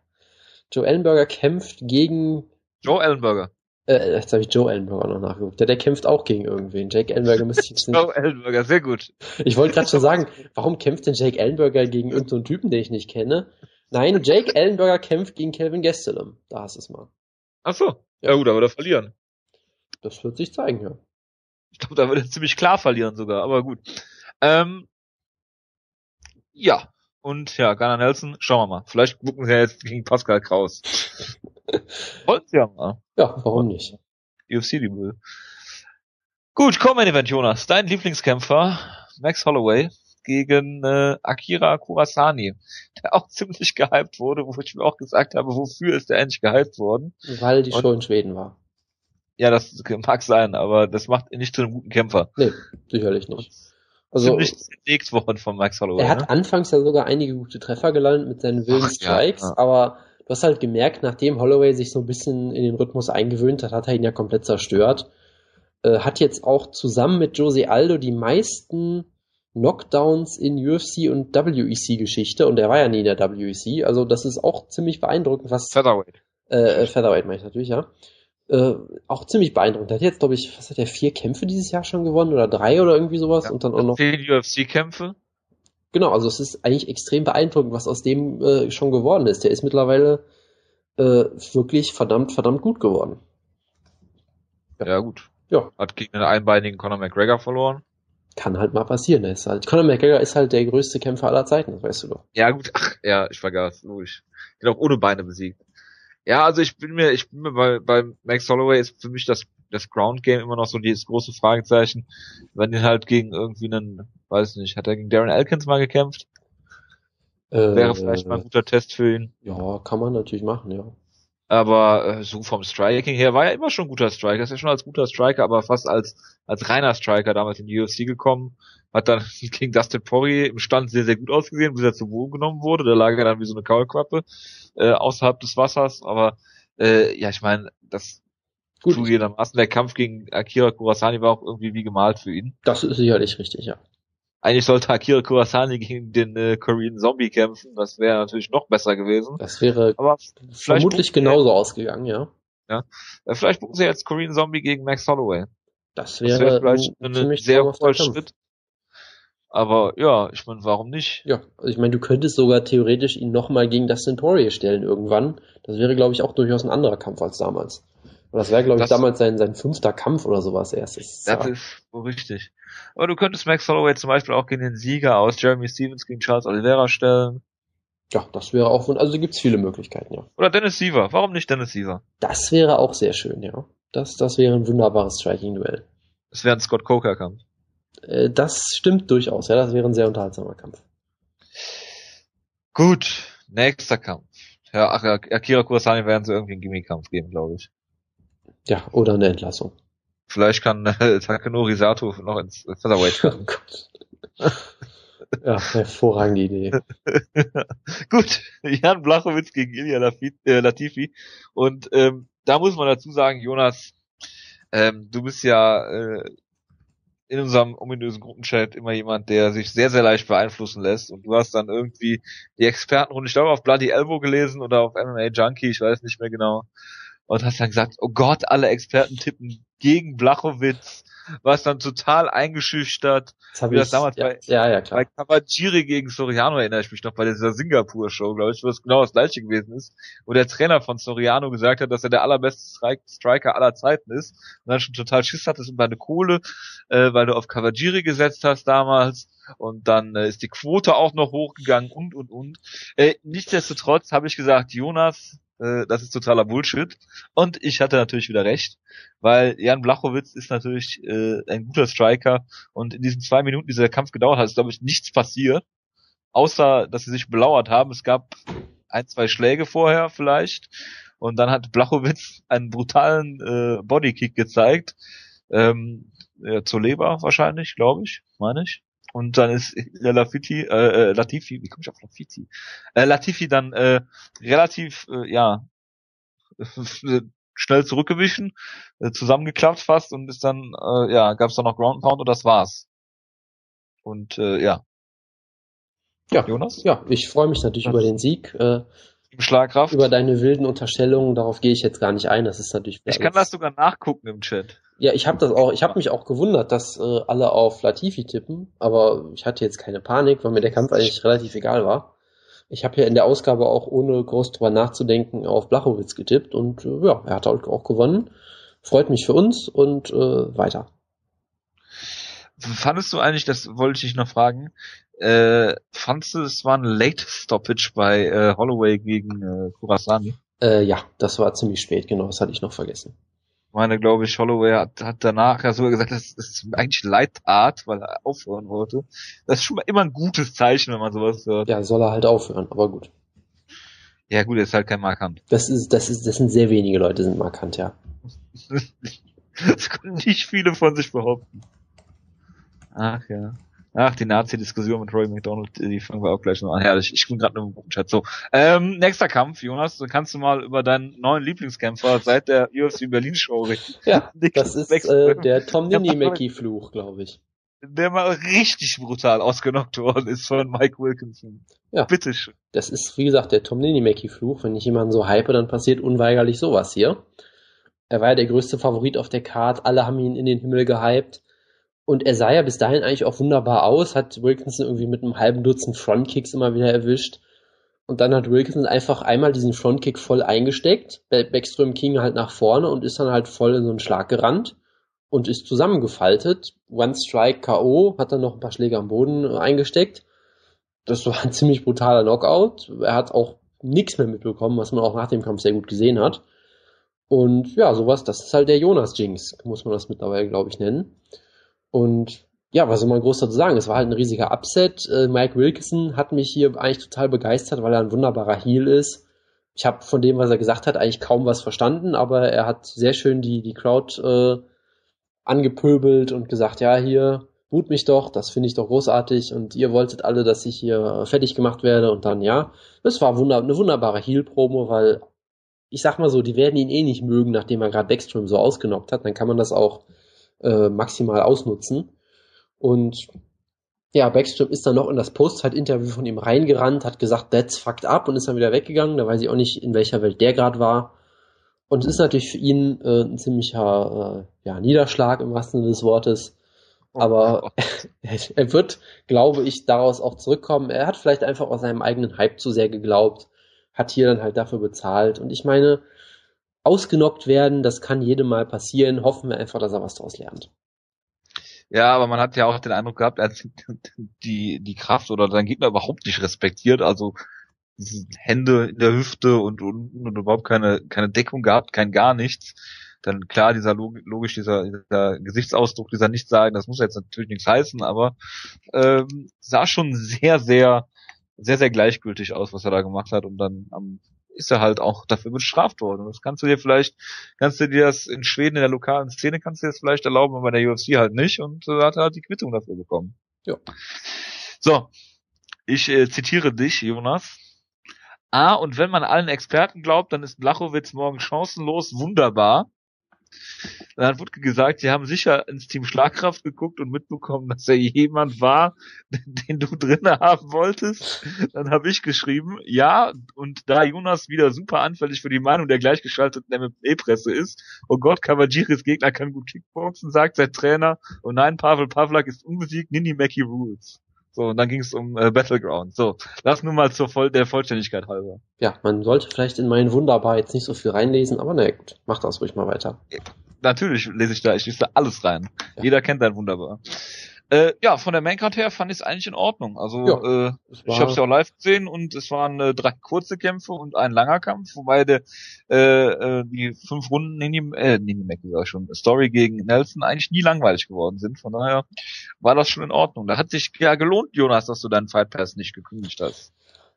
Joe Ellenberger kämpft gegen... Joe Ellenberger. Äh, jetzt habe ich Joe Ellenberger noch nachgeguckt. Der, der kämpft auch gegen irgendwen. Jake Ellenberger müsste ich jetzt nicht. Joe Ellenberger, sehr gut. Ich wollte gerade schon sagen, warum kämpft denn Jake Ellenberger gegen irgendeinen so Typen, den ich nicht kenne? Nein, Jake Ellenberger kämpft gegen Kelvin Gastelum. Da hast du es mal. Ach so. Ja, gut, aber da verlieren. Das wird sich zeigen, ja. Ich glaube, da wird er ziemlich klar verlieren sogar, aber gut. Ähm, ja. Und ja, Gunnar Nelson, schauen wir mal. Vielleicht gucken sie ja jetzt gegen Pascal Kraus. Wollen sie ja mal. Ja, warum nicht? UFC-Debüt. Gut, komm, Event, Jonas. Dein Lieblingskämpfer, Max Holloway, gegen äh, Akira Kurasani, der auch ziemlich gehypt wurde, wo ich mir auch gesagt habe, wofür ist der endlich gehypt worden? Weil die Show in Schweden war. Ja, das mag sein, aber das macht ihn nicht zu einem guten Kämpfer. Nee, sicherlich nicht. Also, ziemlich zerlegt worden von Max Holloway. Er hat ne? anfangs ja sogar einige gute Treffer gelandet mit seinen wilden Strikes, ja, ja. aber du hast halt gemerkt, nachdem Holloway sich so ein bisschen in den Rhythmus eingewöhnt hat, hat er ihn ja komplett zerstört. Äh, hat jetzt auch zusammen mit Jose Aldo die meisten Knockdowns in UFC und WEC-Geschichte und er war ja nie in der WEC, also das ist auch ziemlich beeindruckend, was. Featherweight. Äh, äh, Featherweight meine ich natürlich, ja. Äh, auch ziemlich beeindruckend. Er hat jetzt, glaube ich, was hat er, vier Kämpfe dieses Jahr schon gewonnen oder drei oder irgendwie sowas ja, und dann auch noch. Zehn UFC-Kämpfe? Genau, also es ist eigentlich extrem beeindruckend, was aus dem äh, schon geworden ist. Der ist mittlerweile äh, wirklich verdammt, verdammt gut geworden. Ja, ja gut. Ja. Hat gegen den einbeinigen Conor McGregor verloren. Kann halt mal passieren. Er ist halt, Conor McGregor ist halt der größte Kämpfer aller Zeiten, das weißt du doch. Ja gut, ach, ja, ich vergaß, logisch. Geht auch ohne Beine besiegt. Ja, also ich bin mir, ich bin mir bei, bei Max Holloway ist für mich das, das Ground Game immer noch so dieses große Fragezeichen. Wenn ihn halt gegen irgendwie einen, weiß nicht, hat er gegen Darren Elkins mal gekämpft? Äh, Wäre vielleicht mal ein guter Test für ihn. Ja, kann man natürlich machen, ja. Aber äh, so vom Striking her war er immer schon ein guter Striker. Ist ja schon als guter Striker, aber fast als als reiner Striker damals in die UFC gekommen. Hat dann gegen Dustin Poirier im Stand sehr, sehr gut ausgesehen, bis er zu Boden genommen wurde. Da lag er dann wie so eine Kaulquappe äh, außerhalb des Wassers. Aber äh, ja, ich meine, das Gut. zugegebenermaßen der Kampf gegen Akira Kurasani war auch irgendwie wie gemalt für ihn. Das ist sicherlich richtig, ja. Eigentlich sollte Akira Kurasani gegen den äh, Korean Zombie kämpfen. Das wäre natürlich noch besser gewesen. Das wäre Aber vermutlich genauso ausgegangen, ja. Ja. Äh, vielleicht buchen sie jetzt Korean Zombie gegen Max Holloway. Das wäre, das wäre vielleicht ein, ein sehr guter Schritt. Aber ja, ich meine, warum nicht? Ja, also ich meine, du könntest sogar theoretisch ihn nochmal gegen Dustin Poirier stellen irgendwann. Das wäre, glaube ich, auch durchaus ein anderer Kampf als damals. Und das wäre, glaube ich, das, damals sein, sein fünfter Kampf oder sowas erst. Das, das ist so richtig. Aber du könntest Max Holloway zum Beispiel auch gegen den Sieger aus Jeremy Stevens gegen Charles Oliveira stellen. Ja, das wäre auch, also gibt es viele Möglichkeiten, ja. Oder Dennis Siever. Warum nicht Dennis Siever? Das wäre auch sehr schön, ja. Das, das wäre ein wunderbares Striking-Duell. Das wäre ein Scott Coker-Kampf. Äh, das stimmt durchaus, ja. Das wäre ein sehr unterhaltsamer Kampf. Gut, nächster Kampf. Ja, Akira Kurasani werden sie irgendwie einen Gimmikampf geben, glaube ich. Ja, oder eine Entlassung. Vielleicht kann äh, Takanori Sato noch ins Featherweight kommen. Oh ja, hervorragende Idee. Gut, Jan Blachowitz gegen Ilya äh, Latifi. Und ähm, da muss man dazu sagen, Jonas, ähm, du bist ja äh, in unserem ominösen Gruppenchat immer jemand, der sich sehr, sehr leicht beeinflussen lässt. Und du hast dann irgendwie die Expertenrunde, ich glaube, auf Bloody Elbow gelesen oder auf MMA Junkie, ich weiß nicht mehr genau und hast dann gesagt, oh Gott, alle Experten tippen gegen Blachowitz, was dann total eingeschüchtert. Das habe ich das damals ja, bei, ja, ja, klar. bei Kawajiri gegen Soriano erinnere ich mich noch bei dieser Singapur-Show, glaube ich, wo es genau das gleiche gewesen ist, wo der Trainer von Soriano gesagt hat, dass er der allerbeste Striker aller Zeiten ist und dann schon total Schiss hattest um deine Kohle, äh, weil du auf Kawajiri gesetzt hast damals und dann äh, ist die Quote auch noch hochgegangen und und und. Äh, nichtsdestotrotz habe ich gesagt, Jonas, äh, das ist totaler Bullshit. Und ich hatte natürlich wieder recht, weil Jan Blachowitz ist natürlich äh, ein guter Striker und in diesen zwei Minuten, die dieser Kampf gedauert hat, ist glaube ich nichts passiert, außer dass sie sich belauert haben. Es gab ein, zwei Schläge vorher vielleicht und dann hat Blachowitz einen brutalen äh, Bodykick gezeigt. Ähm, äh, zur Leber wahrscheinlich, glaube ich, meine ich. Und dann ist Latifi, äh, Latifi, wie komme ich auf Latifi? Äh, Latifi dann äh, relativ, äh, ja, schnell zurückgewichen, äh, zusammengeklappt fast und ist dann, äh, ja, gab es dann noch Ground Pound und das war's. Und äh, ja. Ja, Jonas? Ja, ich freue mich natürlich ja. über den Sieg. Äh, Schlagkraft. Über deine wilden Unterstellungen, darauf gehe ich jetzt gar nicht ein. Das ist natürlich. Ich kann das sogar nachgucken im Chat. Ja, ich habe das auch. Ich habe mich auch gewundert, dass äh, alle auf Latifi tippen, aber ich hatte jetzt keine Panik, weil mir der Kampf eigentlich relativ egal war. Ich habe ja in der Ausgabe auch ohne groß drüber nachzudenken auf Blachowitz getippt und äh, ja, er hat auch gewonnen. Freut mich für uns und äh, weiter. Fandest du eigentlich, das wollte ich dich noch fragen, äh, fandst du, es war ein Late Stoppage bei äh, Holloway gegen äh, Kurasani? Äh, ja, das war ziemlich spät, genau, das hatte ich noch vergessen. Ich meine, glaube ich, Holloway hat, hat danach ja sogar gesagt, das ist eigentlich Leitart, weil er aufhören wollte. Das ist schon mal immer ein gutes Zeichen, wenn man sowas hört. Ja, soll er halt aufhören, aber gut. Ja, gut, er ist halt kein Markant. Das ist, das ist, das sind sehr wenige Leute, sind markant, ja. das können nicht viele von sich behaupten. Ach ja. Ach, die Nazi-Diskussion mit Roy McDonald, die fangen wir auch gleich noch an. Herrlich, ich bin gerade im Chat. So, ähm, nächster Kampf, Jonas, dann kannst du mal über deinen neuen Lieblingskämpfer seit der UFC Berlin Show reden. Ja, das ist äh, der Tom Ninimaki-Fluch, glaube ich. Der mal richtig brutal ausgenockt worden ist von Mike Wilkinson. Ja. Bitteschön. Das ist, wie gesagt, der Tom Ninimaki-Fluch. Wenn ich jemanden so hype, dann passiert unweigerlich sowas hier. Er war ja der größte Favorit auf der Card. Alle haben ihn in den Himmel gehypt. Und er sah ja bis dahin eigentlich auch wunderbar aus, hat Wilkinson irgendwie mit einem halben Dutzend Frontkicks immer wieder erwischt. Und dann hat Wilkinson einfach einmal diesen Frontkick voll eingesteckt, Backstrom King halt nach vorne und ist dann halt voll in so einen Schlag gerannt und ist zusammengefaltet. One Strike K.O., hat dann noch ein paar Schläge am Boden eingesteckt. Das war ein ziemlich brutaler Knockout. Er hat auch nichts mehr mitbekommen, was man auch nach dem Kampf sehr gut gesehen hat. Und ja, sowas, das ist halt der Jonas Jinx, muss man das mittlerweile, glaube ich, nennen. Und ja, was soll man groß dazu sagen? Es war halt ein riesiger Upset. Äh, Mike Wilkinson hat mich hier eigentlich total begeistert, weil er ein wunderbarer Heel ist. Ich habe von dem, was er gesagt hat, eigentlich kaum was verstanden, aber er hat sehr schön die, die Crowd äh, angepöbelt und gesagt, ja, hier, boot mich doch, das finde ich doch großartig und ihr wolltet alle, dass ich hier fertig gemacht werde und dann, ja, das war wunder eine wunderbare Heel-Promo, weil ich sag mal so, die werden ihn eh nicht mögen, nachdem er gerade Backstrom so ausgenockt hat, dann kann man das auch äh, maximal ausnutzen. Und ja, Backstrom ist dann noch in das Post-Zeit-Interview von ihm reingerannt, hat gesagt, that's fucked up und ist dann wieder weggegangen. Da weiß ich auch nicht, in welcher Welt der gerade war. Und es ist natürlich für ihn äh, ein ziemlicher äh, ja, Niederschlag im wahrsten Sinne des Wortes. Oh Aber er wird, glaube ich, daraus auch zurückkommen. Er hat vielleicht einfach aus seinem eigenen Hype zu sehr geglaubt, hat hier dann halt dafür bezahlt. Und ich meine, ausgenockt werden, das kann jedem mal passieren. Hoffen wir einfach, dass er was daraus lernt. Ja, aber man hat ja auch den Eindruck gehabt, er hat die, die Kraft oder sein Gegner überhaupt nicht respektiert. Also Hände in der Hüfte und, und, und überhaupt keine, keine Deckung gehabt, kein gar nichts. Dann klar, dieser logisch, dieser, dieser Gesichtsausdruck, dieser Nichtsagen, das muss jetzt natürlich nichts heißen, aber ähm, sah schon sehr, sehr, sehr, sehr gleichgültig aus, was er da gemacht hat. Und dann am ist er halt auch dafür bestraft worden. Das kannst du dir vielleicht, kannst du dir das in Schweden in der lokalen Szene kannst du dir das vielleicht erlauben, aber bei der UFC halt nicht und äh, hat er halt die Quittung dafür bekommen. Ja. So, ich äh, zitiere dich, Jonas. Ah, und wenn man allen Experten glaubt, dann ist Blachowitz morgen chancenlos wunderbar. Dann hat Wutke gesagt, sie haben sicher ins Team Schlagkraft geguckt und mitbekommen, dass er jemand war, den du drinnen haben wolltest. Dann habe ich geschrieben, ja, und da Jonas wieder super anfällig für die Meinung der gleichgeschalteten MMA-Presse ist, oh Gott, Kawajiris Gegner kann gut Kickboxen, sagt sein Trainer, und nein, Pavel Pavlak ist unbesiegt, Nini Mackie rules. So, und dann ging es um äh, Battleground. So, das nur mal zur Voll der Vollständigkeit halber. Ja, man sollte vielleicht in meinen Wunderbar jetzt nicht so viel reinlesen, aber naja gut, mach das ruhig mal weiter. Natürlich lese ich da, ich lese da alles rein. Ja. Jeder kennt dein Wunderbar. Äh, ja, von der Maincard her fand ich es eigentlich in Ordnung. Also ja, äh, ich habe es ja auch live gesehen und es waren äh, drei kurze Kämpfe und ein langer Kampf, wobei der äh, äh, die fünf Runden in die, äh, Nini Mackie war schon Story gegen Nelson eigentlich nie langweilig geworden sind. Von daher war das schon in Ordnung. Da hat sich ja gelohnt, Jonas, dass du deinen Fight Pass nicht gekündigt hast.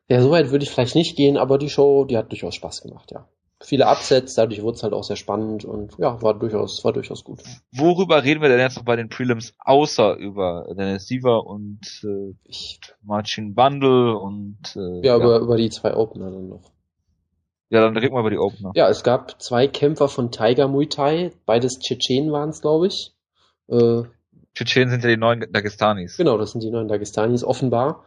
Ja, soweit würde ich vielleicht nicht gehen, aber die Show, die hat durchaus Spaß gemacht, ja. Viele Upsets, dadurch wurde es halt auch sehr spannend und ja, war durchaus, war durchaus gut. Worüber reden wir denn jetzt noch bei den Prelims, außer über Dennis Siever und äh, Marcin Bundle und äh, ja, ja, Über, über die zwei Opener dann noch. Ja, dann reden wir über die Opener. Ja, es gab zwei Kämpfer von Tiger Muay Thai, beides Tschetschenen waren es, glaube ich. Äh, Tschetschenen sind ja die neuen Dagestanis. Genau, das sind die neuen Dagestanis, offenbar.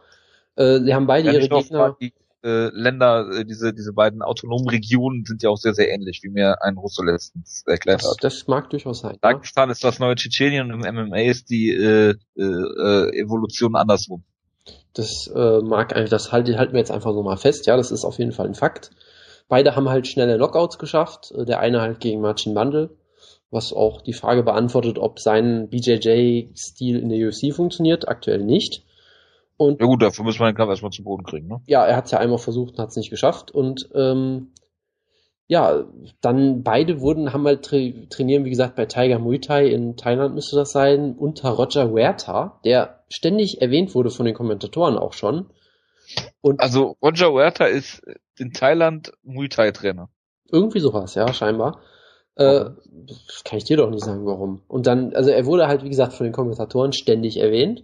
Äh, sie haben beide ja, ihre Gegner. Die, äh, Länder, äh, diese, diese beiden autonomen Regionen sind ja auch sehr, sehr ähnlich, wie mir ein Russo letztens erklärt das, hat. Das mag durchaus sein. Dagestan ja. ist das neue Tschetschenien und im MMA ist die äh, äh, Evolution andersrum. Das äh, mag eigentlich, das halten, halten wir jetzt einfach so mal fest, ja, das ist auf jeden Fall ein Fakt. Beide haben halt schnelle Knockouts geschafft, äh, der eine halt gegen Marcin Bandel, was auch die Frage beantwortet, ob sein BJJ-Stil in der UFC funktioniert, aktuell nicht. Und ja gut, dafür muss man den Kampf erstmal zu Boden kriegen, ne? Ja, er hat es ja einmal versucht und hat es nicht geschafft. Und ähm, ja, dann beide wurden, haben halt tra trainieren, wie gesagt, bei Tiger Muay Thai in Thailand müsste das sein, unter Roger Huerta, der ständig erwähnt wurde von den Kommentatoren auch schon. Und also Roger Huerta ist in Thailand Muay Thai Trainer. Irgendwie sowas, ja, scheinbar. Äh, kann ich dir doch nicht sagen, warum. Und dann, also er wurde halt, wie gesagt, von den Kommentatoren ständig erwähnt.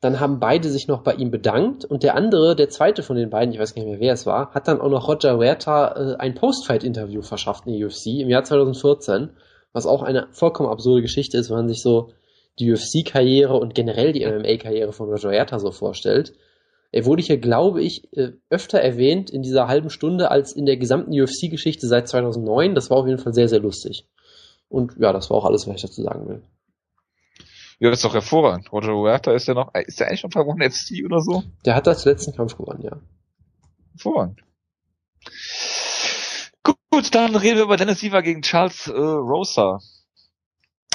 Dann haben beide sich noch bei ihm bedankt und der andere, der zweite von den beiden, ich weiß gar nicht mehr, wer es war, hat dann auch noch Roger Huerta äh, ein Post-Fight-Interview verschafft in der UFC im Jahr 2014, was auch eine vollkommen absurde Geschichte ist, wenn man sich so die UFC-Karriere und generell die MMA-Karriere von Roger Huerta so vorstellt. Er wurde hier, glaube ich, äh, öfter erwähnt in dieser halben Stunde als in der gesamten UFC-Geschichte seit 2009. Das war auf jeden Fall sehr, sehr lustig. Und ja, das war auch alles, was ich dazu sagen will. Ja, das ist doch hervorragend. Roger Huerta ist ja noch, ist der eigentlich schon bei One FC oder so? Der hat das letzten Kampf gewonnen, ja. Hervorragend. Gut, dann reden wir über Dennis Siever gegen Charles äh, Rosa.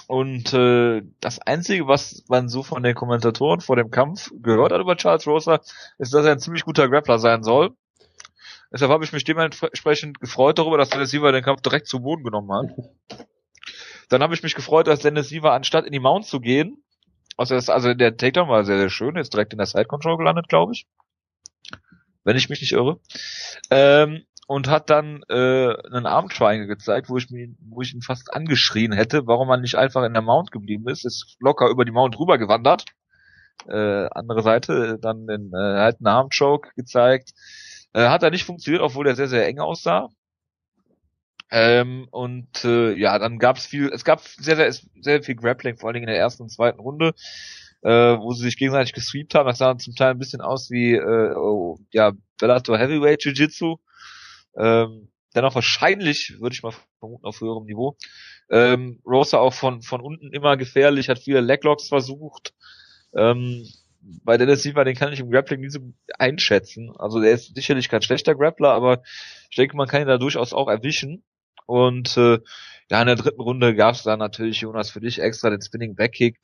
Und äh, das Einzige, was man so von den Kommentatoren vor dem Kampf gehört hat über Charles Rosa, ist, dass er ein ziemlich guter Grappler sein soll. Deshalb habe ich mich dementsprechend gefreut darüber, dass Dennis Siever den Kampf direkt zu Boden genommen hat. Dann habe ich mich gefreut, dass Dennis Siever anstatt in die Mount zu gehen, also, das, also der Takedown war sehr, sehr schön, ist direkt in der Side Control gelandet, glaube ich. Wenn ich mich nicht irre. Ähm, und hat dann äh, einen Arm Triangle gezeigt, wo ich mir, wo ich ihn fast angeschrien hätte, warum man nicht einfach in der Mount geblieben ist, ist locker über die Mount rüber gewandert. Äh, andere Seite, dann den äh, halt einen Arm Choke gezeigt. Äh, hat er nicht funktioniert, obwohl der sehr, sehr eng aussah. Ähm, und äh, ja, dann gab es viel, es gab sehr, sehr, sehr viel Grappling, vor allen Dingen in der ersten und zweiten Runde, äh, wo sie sich gegenseitig gesweept haben. Das sah zum Teil ein bisschen aus wie äh, oh, ja, Bellator Heavyweight Jiu-Jitsu. Ähm, dennoch wahrscheinlich, würde ich mal vermuten, auf höherem Niveau. Ähm, Rosa auch von, von unten immer gefährlich, hat viele Leglocks versucht. Ähm, bei Dennis Siever, den kann ich im Grappling nie so einschätzen. Also der ist sicherlich kein schlechter Grappler, aber ich denke, man kann ihn da durchaus auch erwischen. Und äh, ja, in der dritten Runde gab es dann natürlich, Jonas, für dich extra den Spinning Backkick,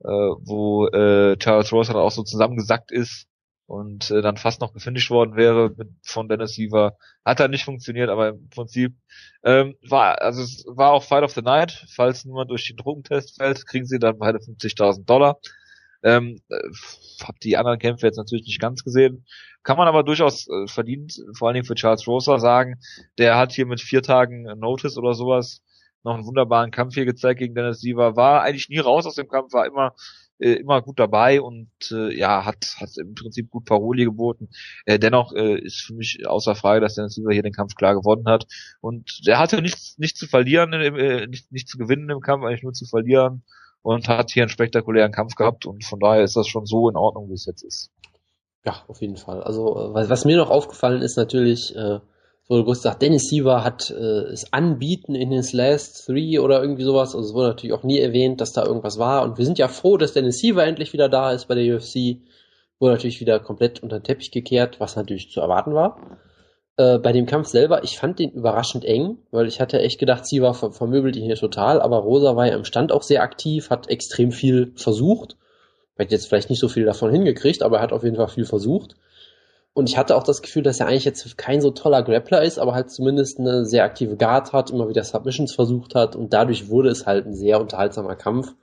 äh, wo äh, Charles Rose dann auch so zusammengesackt ist und äh, dann fast noch gefinisht worden wäre mit, von Dennis Siever. Hat dann nicht funktioniert, aber im Prinzip ähm, war, also es war auch Fight of the Night. Falls niemand durch den Drogentest fällt, kriegen sie dann beide 50.000 Dollar. Ähm, äh, hab die anderen Kämpfe jetzt natürlich nicht ganz gesehen. Kann man aber durchaus äh, verdient, vor allen Dingen für Charles Rosa sagen. Der hat hier mit vier Tagen Notice oder sowas noch einen wunderbaren Kampf hier gezeigt gegen Dennis Siever. War eigentlich nie raus aus dem Kampf, war immer äh, immer gut dabei und äh, ja hat hat im Prinzip gut Paroli geboten. Äh, dennoch äh, ist für mich außer Frage, dass Dennis Siever hier den Kampf klar gewonnen hat und der hatte nichts nichts zu verlieren, äh, nicht nicht zu gewinnen im Kampf, eigentlich nur zu verlieren und hat hier einen spektakulären Kampf gehabt und von daher ist das schon so in Ordnung, wie es jetzt ist. Ja, auf jeden Fall. Also was, was mir noch aufgefallen ist natürlich, äh, so gesagt, Dennis Siever hat äh, es anbieten in his last three oder irgendwie sowas. Also es wurde natürlich auch nie erwähnt, dass da irgendwas war. Und wir sind ja froh, dass Dennis Siever endlich wieder da ist bei der UFC. Wurde natürlich wieder komplett unter den Teppich gekehrt, was natürlich zu erwarten war. Äh, bei dem Kampf selber, ich fand den überraschend eng, weil ich hatte echt gedacht, sie war ver vermöbelt ihn hier total, aber Rosa war ja im Stand auch sehr aktiv, hat extrem viel versucht. Hat jetzt vielleicht nicht so viel davon hingekriegt, aber er hat auf jeden Fall viel versucht. Und ich hatte auch das Gefühl, dass er eigentlich jetzt kein so toller Grappler ist, aber halt zumindest eine sehr aktive Guard hat, immer wieder Submissions versucht hat und dadurch wurde es halt ein sehr unterhaltsamer Kampf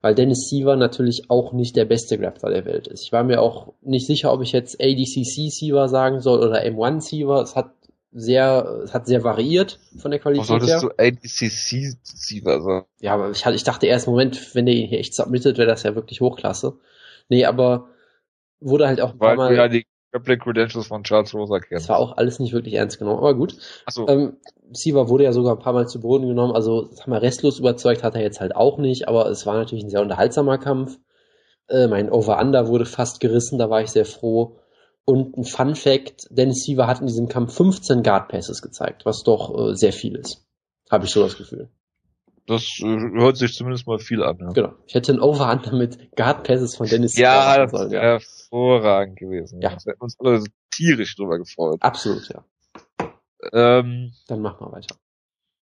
weil Dennis Siever natürlich auch nicht der beste Grappler der Welt ist. Ich war mir auch nicht sicher, ob ich jetzt ADCC Siever sagen soll oder M1 Siever. Es hat sehr, es hat sehr variiert von der Qualität Warum solltest her. du ADCC-Sieger sein? Ja, aber ich, ich dachte erst, Moment, wenn der ihn hier echt submittet, wäre das ja wirklich Hochklasse. Nee, aber wurde halt auch ein Weil paar Mal... Ja, die Grappling Credentials von Charles Rosa kennen. Das war auch alles nicht wirklich ernst genommen, aber gut. Ach so. Ähm, Siva wurde ja sogar ein paar Mal zu Boden genommen, also sag mal, restlos überzeugt hat er jetzt halt auch nicht, aber es war natürlich ein sehr unterhaltsamer Kampf. Äh, mein Over-Under wurde fast gerissen, da war ich sehr froh. Und ein Fun Fact, Dennis Siva hat in diesem Kampf 15 Guard Passes gezeigt, was doch äh, sehr viel ist. Habe ich so das Gefühl. Das äh, hört sich zumindest mal viel an. Ja. Genau. Ich hätte ein Over-Under mit Guard Passes von Dennis ja, das sollen. Ja, hervorragend gewesen. Ja. Wir hätten uns alle tierisch drüber gefreut. Absolut, ja. Ähm, Dann machen wir weiter.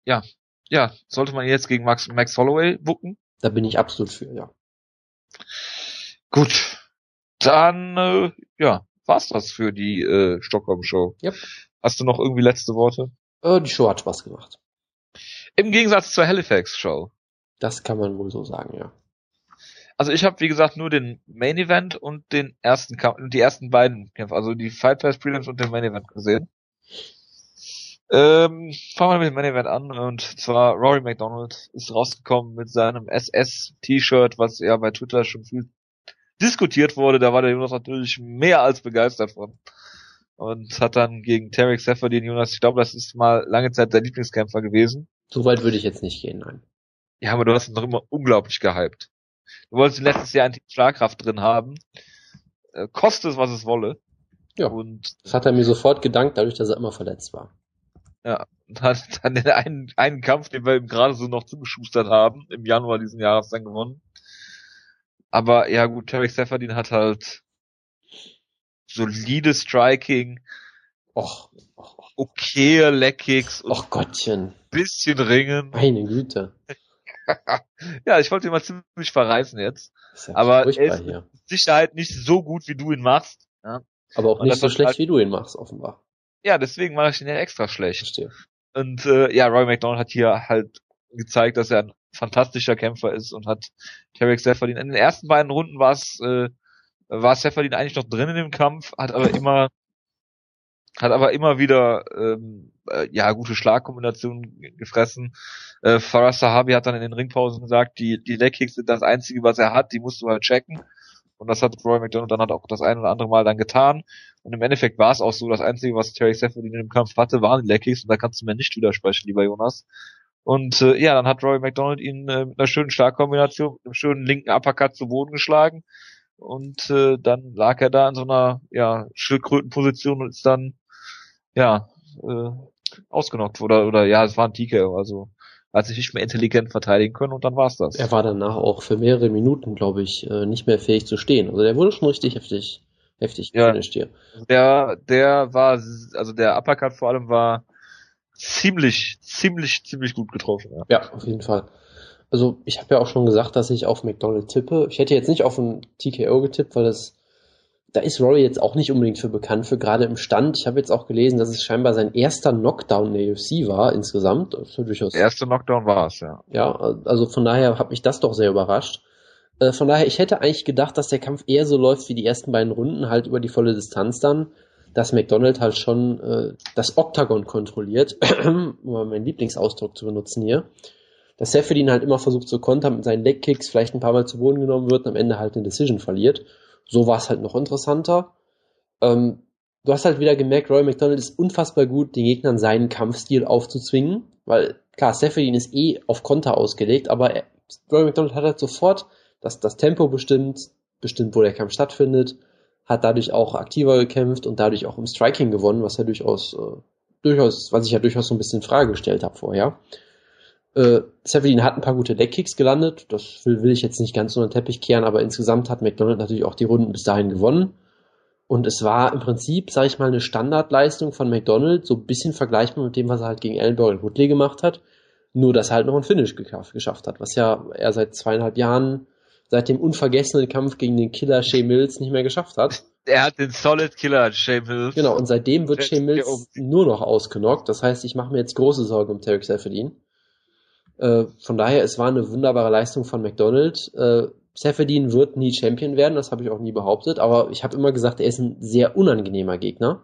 Ja. Ja, sollte man jetzt gegen Max, Max Holloway bucken? Da bin ich absolut für, ja. Gut. Dann, äh, ja, war's das für die äh, Stockholm-Show. Yep. Hast du noch irgendwie letzte Worte? Äh, die Show hat Spaß gemacht. Im Gegensatz zur Halifax-Show. Das kann man wohl so sagen, ja. Also ich habe wie gesagt nur den Main Event und den ersten Kampf, die ersten beiden Kämpfe, also die Fight Pass Prelims und den Main Event gesehen. Ähm, fangen wir mit dem Main Event an und zwar Rory McDonald ist rausgekommen mit seinem SS T-Shirt, was ja bei Twitter schon viel diskutiert wurde. Da war der Jonas natürlich mehr als begeistert von und hat dann gegen Tarek Seffer den Jonas, ich glaube, das ist mal lange Zeit der Lieblingskämpfer gewesen. So weit würde ich jetzt nicht gehen, nein. Ja, aber du hast ihn doch immer unglaublich gehypt. Du wolltest ihn letztes Jahr in Schlagkraft drin haben. Äh, koste es, was es wolle. Ja. Und das hat er mir sofort gedankt, dadurch, dass er immer verletzt war. Ja, und hat dann den einen, einen Kampf, den wir ihm gerade so noch zugeschustert haben, im Januar diesen Jahres dann gewonnen. Aber ja gut, Tarek Seferdin hat halt solide Striking, och, och, okay Leckkicks och Gottchen, bisschen Ringen. Meine Güte. ja, ich wollte ihn mal ziemlich verreißen jetzt. Ja aber er ist mit Sicherheit nicht so gut, wie du ihn machst. Ja? Aber auch nicht so schlecht, halt, wie du ihn machst, offenbar. Ja, deswegen mache ich ihn ja extra schlecht. Verstehe. Und äh, ja, Roy McDonald hat hier halt gezeigt, dass er ein fantastischer Kämpfer ist und hat Tarek Seferdin. In den ersten beiden Runden war es äh, war Seferdin eigentlich noch drin in dem Kampf, hat aber immer hat aber immer wieder ähm, äh, ja gute Schlagkombinationen gefressen. Äh, Faraz Sahabi hat dann in den Ringpausen gesagt, die die Legkicks sind das einzige, was er hat, die musst du halt checken. Und das hat Roy McDonald dann hat auch das ein oder andere Mal dann getan. Und im Endeffekt war es auch so, das einzige, was Terry Seferdin in dem Kampf hatte, waren die Legkicks und da kannst du mir nicht widersprechen, lieber Jonas. Und äh, ja, dann hat Roy McDonald ihn äh, mit einer schönen Schlagkombination, mit einem schönen linken Uppercut zu Boden geschlagen. Und äh, dann lag er da in so einer ja, Schildkrötenposition und ist dann ja äh, ausgenockt oder oder ja, es war ein TKO, also hat sich nicht mehr intelligent verteidigen können und dann war's das. Er war danach auch für mehrere Minuten, glaube ich, äh, nicht mehr fähig zu stehen. Also der wurde schon richtig heftig, heftig ja, hier. Der, der war, also der Uppercut vor allem war ziemlich, ziemlich, ziemlich gut getroffen. Ja, ja auf jeden Fall. Also ich habe ja auch schon gesagt, dass ich auf McDonald tippe. Ich hätte jetzt nicht auf ein TKO getippt, weil das da ist Rory jetzt auch nicht unbedingt für bekannt, für gerade im Stand. Ich habe jetzt auch gelesen, dass es scheinbar sein erster Knockdown in der UFC war insgesamt. Durchaus der erste Knockdown war es, ja. Ja, also von daher hat mich das doch sehr überrascht. Äh, von daher, ich hätte eigentlich gedacht, dass der Kampf eher so läuft wie die ersten beiden Runden, halt über die volle Distanz dann, dass McDonald halt schon äh, das Oktagon kontrolliert, um meinen Lieblingsausdruck zu benutzen hier. Dass Seferdin halt immer versucht zu kontern mit seinen Legkicks, vielleicht ein paar Mal zu Boden genommen wird und am Ende halt eine Decision verliert. So war es halt noch interessanter. Ähm, du hast halt wieder gemerkt, Roy McDonald ist unfassbar gut, den Gegnern seinen Kampfstil aufzuzwingen, weil klar, Seferdin ist eh auf Konter ausgelegt, aber er, Roy McDonald hat halt sofort das, das Tempo bestimmt, bestimmt, wo der Kampf stattfindet, hat dadurch auch aktiver gekämpft und dadurch auch im Striking gewonnen, was ja durchaus, äh, durchaus, was ich ja durchaus so ein bisschen in Frage gestellt habe vorher. Äh, Severin hat ein paar gute Leckkicks gelandet. Das will, will ich jetzt nicht ganz unter den Teppich kehren, aber insgesamt hat McDonald natürlich auch die Runden bis dahin gewonnen. Und es war im Prinzip, sage ich mal, eine Standardleistung von McDonald, so ein bisschen vergleichbar mit dem, was er halt gegen Ellenberg und Woodley gemacht hat. Nur, dass er halt noch ein Finish geschafft, geschafft hat, was ja er seit zweieinhalb Jahren, seit dem unvergessenen Kampf gegen den Killer Shea Mills nicht mehr geschafft hat. Er hat den Solid Killer Shea Mills. Genau, und seitdem wird Shea Mills nur noch ausgenockt. Das heißt, ich mache mir jetzt große Sorgen um Tarek Seferdin. Äh, von daher, es war eine wunderbare Leistung von McDonald. Äh, Seferdin wird nie Champion werden, das habe ich auch nie behauptet, aber ich habe immer gesagt, er ist ein sehr unangenehmer Gegner,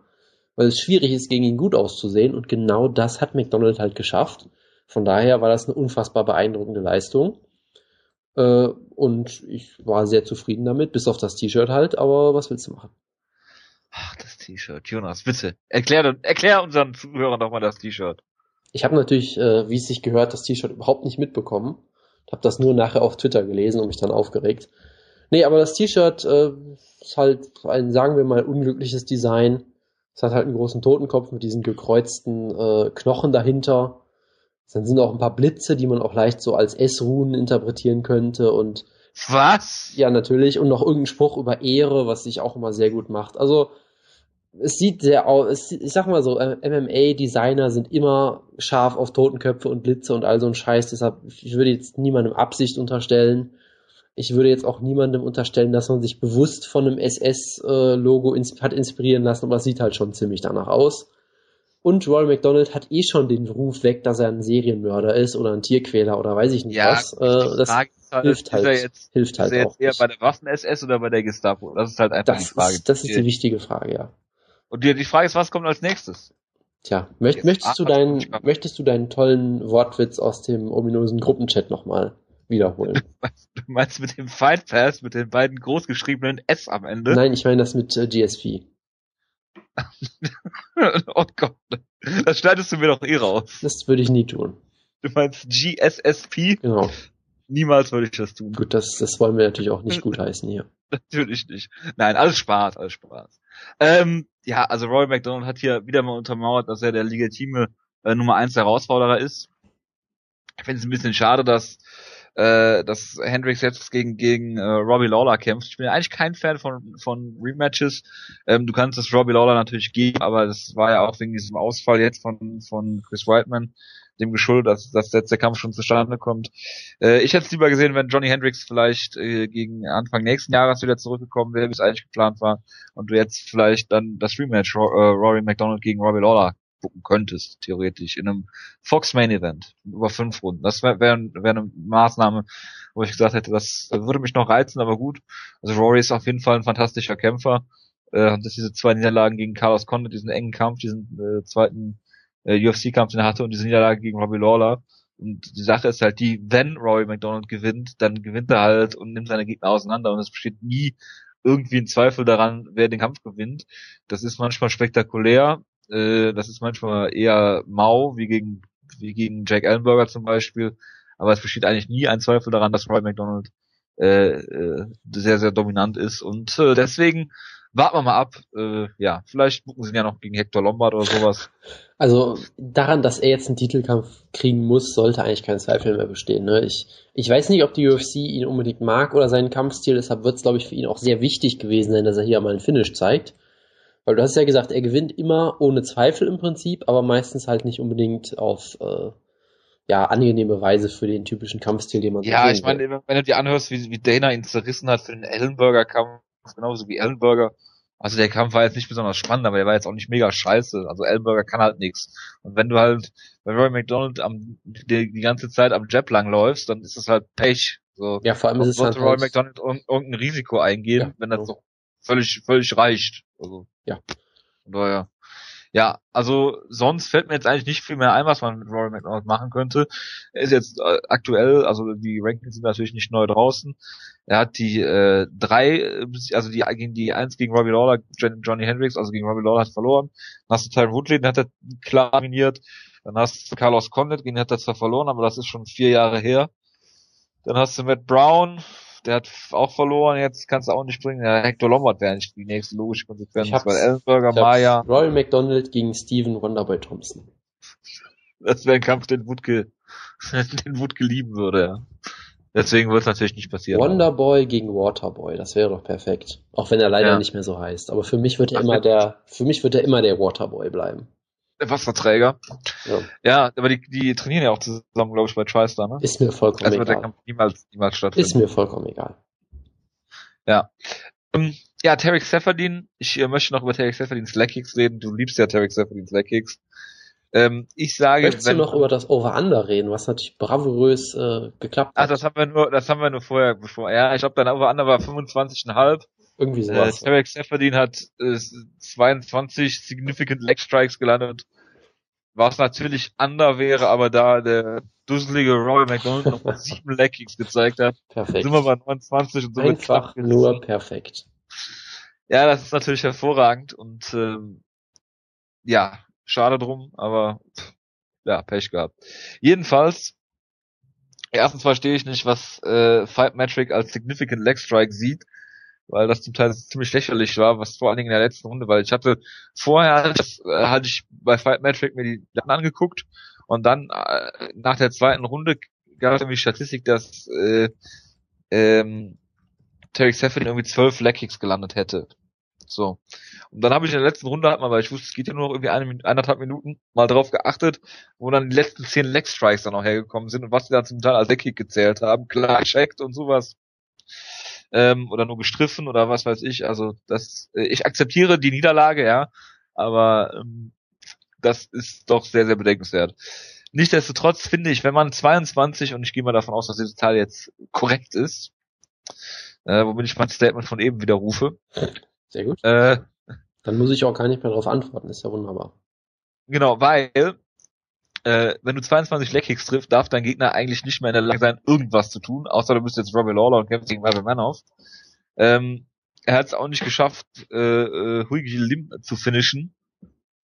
weil es schwierig ist, gegen ihn gut auszusehen und genau das hat McDonald halt geschafft. Von daher war das eine unfassbar beeindruckende Leistung. Äh, und ich war sehr zufrieden damit, bis auf das T-Shirt halt, aber was willst du machen? Ach, das T-Shirt. Jonas, bitte. Erklär, erklär unseren Zuhörern doch mal das T-Shirt. Ich habe natürlich, äh, wie es sich gehört, das T-Shirt überhaupt nicht mitbekommen. Habe das nur nachher auf Twitter gelesen und mich dann aufgeregt. Nee, aber das T-Shirt äh, ist halt ein, sagen wir mal, unglückliches Design. Es hat halt einen großen Totenkopf mit diesen gekreuzten äh, Knochen dahinter. Dann sind auch ein paar Blitze, die man auch leicht so als S-Runen interpretieren könnte und was? Ja, natürlich. Und noch irgendein Spruch über Ehre, was sich auch immer sehr gut macht. Also, es sieht sehr aus, ich sag mal so, MMA-Designer sind immer scharf auf Totenköpfe und Blitze und all so ein Scheiß. Deshalb, ich würde jetzt niemandem Absicht unterstellen. Ich würde jetzt auch niemandem unterstellen, dass man sich bewusst von einem SS-Logo ins hat inspirieren lassen, aber es sieht halt schon ziemlich danach aus. Und Roy McDonald hat eh schon den Ruf weg, dass er ein Serienmörder ist oder ein Tierquäler oder weiß ich nicht ja, was. Äh, das halt, hilft halt, jetzt, hilft halt ist er auch. jetzt eher nicht. bei der Waffen-SS oder bei der Gestapo? Das ist halt einfach das die Frage. Ist, das ist die wichtige Frage, ja. Und die, die Frage ist, was kommt als nächstes? Tja, möcht, möchtest du deinen, möchtest du deinen tollen Wortwitz aus dem ominösen Gruppenchat nochmal wiederholen? Du meinst mit dem Fight Pass, mit den beiden großgeschriebenen S am Ende? Nein, ich meine das mit äh, GSP. oh Gott. Das schneidest du mir doch eh raus. Das würde ich nie tun. Du meinst GSSP? Genau. Niemals würde ich das tun. Gut, das, das wollen wir natürlich auch nicht gutheißen hier. Natürlich nicht. Nein, alles Spaß, alles Spaß. Ähm, ja, also Roy McDonald hat hier wieder mal untermauert, dass er der legitime äh, Nummer 1 Herausforderer ist. Ich finde es ein bisschen schade, dass äh, dass Hendricks jetzt gegen gegen äh, Robbie Lawler kämpft. Ich bin eigentlich kein Fan von von Rematches. Ähm, du kannst es Robbie Lawler natürlich geben, aber das war ja auch wegen diesem Ausfall jetzt von von Chris Whiteman dem geschuldet, dass, dass jetzt der Kampf schon zustande kommt. Äh, ich hätte es lieber gesehen, wenn Johnny Hendricks vielleicht äh, gegen Anfang nächsten Jahres wieder zurückgekommen wäre, wie es eigentlich geplant war, und du jetzt vielleicht dann das Rematch äh, Rory McDonald gegen Robbie Lawler gucken könntest, theoretisch, in einem Fox Main Event über fünf Runden. Das wäre wär, wär eine Maßnahme, wo ich gesagt hätte, das würde mich noch reizen, aber gut. Also Rory ist auf jeden Fall ein fantastischer Kämpfer. Äh, hat diese zwei Niederlagen gegen Carlos Condit, diesen engen Kampf, diesen äh, zweiten äh, UFC-Kampf, den er hatte, und diese Niederlage gegen Robbie Lawler. Und die Sache ist halt die, wenn Rory McDonald gewinnt, dann gewinnt er halt und nimmt seine Gegner auseinander und es besteht nie irgendwie ein Zweifel daran, wer den Kampf gewinnt. Das ist manchmal spektakulär, äh, das ist manchmal eher mau, wie gegen, wie gegen Jack Ellenberger zum Beispiel, aber es besteht eigentlich nie ein Zweifel daran, dass Roy McDonald äh, äh, sehr, sehr dominant ist und äh, deswegen warten wir mal ab. Äh, ja, vielleicht buchen sie ihn ja noch gegen Hector Lombard oder sowas. Also daran, dass er jetzt einen Titelkampf kriegen muss, sollte eigentlich kein Zweifel mehr bestehen. Ne? Ich, ich weiß nicht, ob die UFC ihn unbedingt mag oder seinen Kampfstil, deshalb wird es, glaube ich, für ihn auch sehr wichtig gewesen sein, dass er hier mal einen Finish zeigt. Weil du hast ja gesagt, er gewinnt immer ohne Zweifel im Prinzip, aber meistens halt nicht unbedingt auf äh, ja, angenehme Weise für den typischen Kampfstil, den man so Ja, ich meine, wenn du dir anhörst, wie, wie Dana ihn zerrissen hat für den Ellenberger-Kampf, genauso wie Ellenberger, also der Kampf war jetzt nicht besonders spannend, aber der war jetzt auch nicht mega scheiße. Also Ellenberger kann halt nichts. Und wenn du halt bei Roy McDonald am, die, die ganze Zeit am Jab lang läufst, dann ist das halt Pech. So, Ja, vor allem ist es sollte halt, Roy McDonald irg irgendein Risiko eingehen, Ja, wenn das so. völlig, völlig reicht. Also, Ja. Von daher. Ja, also sonst fällt mir jetzt eigentlich nicht viel mehr ein, was man mit Rory McDonald machen könnte. Er ist jetzt äh, aktuell, also die Rankings sind natürlich nicht neu draußen. Er hat die äh, drei, also die gegen die eins gegen Robbie Lawler, Johnny Hendricks, also gegen Robbie Lawler hat verloren. Dann hast du Tyron Woodley, den hat er klar dominiert. Dann hast du Carlos Condit, den hat er zwar verloren, aber das ist schon vier Jahre her. Dann hast du Matt Brown, der hat auch verloren, jetzt kannst du auch nicht bringen. Ja, Hector Lombard wäre nicht die nächste logische Konsequenz, weil Ellenberger, Maya, Roy McDonald gegen Steven Wonderboy Thompson. das wäre ein Kampf, den Wutke, den Wutke lieben würde, ja. Deswegen wird es natürlich nicht passieren. Wonderboy gegen Waterboy, das wäre doch perfekt. Auch wenn er leider Ja. nicht mehr so heißt. Aber für mich wird er Ach, immer der, für mich wird er immer der Waterboy bleiben. Der Wasserträger. Ja. Ja, aber die, die trainieren ja auch zusammen, glaube ich, bei TriStar, ne? Ist mir vollkommen Also wird der egal. Kampf niemals, niemals Ist stattfinden. mir vollkommen egal. Ähm, ja, Tarek Seferdin, ich äh, möchte noch über Tarek Seferdins Leckkicks reden. Du liebst ja Tarek Seferdins Leckkicks. Ähm, ich sage, Möchtest du noch über das Over-Under reden, was natürlich bravourös äh, geklappt Ach, hat? das haben wir nur, das haben wir nur vorher, bevor, ja, ich glaube, dein Over-Under war 25,5 Irgendwie sowas. Äh, Tarek Seferdin hat äh, 22 Significant Leg Strikes gelandet, was natürlich under wäre, aber da der dusselige Roy McDonald noch sieben Leg Kicks gezeigt hat, perfekt. sind wir bei 29 und so Einfach nur perfekt. Ja, das ist natürlich hervorragend und ähm, ja, schade drum, aber ja, Pech gehabt. Jedenfalls, erstens verstehe ich nicht, was äh, Fight Metric als Significant Leg Strike sieht, weil das zum Teil ziemlich lächerlich war, was vor allen Dingen in der letzten Runde, weil ich hatte vorher das, äh, hatte ich bei Fight Metric mir die Daten angeguckt und dann äh, nach der zweiten Runde gab es irgendwie Statistik, dass äh, ähm, Terry Seffin irgendwie zwölf Leg Kicks gelandet hätte. So. Und dann habe ich in der letzten Runde halt mal, weil ich wusste, es geht ja nur noch irgendwie eine, eineinhalb Minuten, mal drauf geachtet, wo dann die letzten zehn Leg Strikes dann noch hergekommen sind und was die dann zum Teil als Leg Kick gezählt haben. Klar, checkt und sowas ähm, oder nur gestriffen oder was weiß ich. Also das, äh, ich akzeptiere die Niederlage, ja, aber ähm, das ist doch sehr, sehr bedenkenswert. Nichtsdestotrotz finde ich, wenn man 22, und ich gehe mal davon aus, dass diese Zahl jetzt korrekt ist, äh, womit ich mein Statement von eben widerrufe. Sehr gut. Äh, Dann muss ich auch gar nicht mehr darauf antworten, ist ja wunderbar. Genau, weil äh, wenn du 22 Leckkicks triffst, darf dein Gegner eigentlich nicht mehr in der Lage sein, irgendwas zu tun, außer du bist jetzt Robbie Lawler und kämpfst gegen Marvin Manoff. Ähm, er hat es auch nicht geschafft, äh, äh, Huigi Lim zu finishen.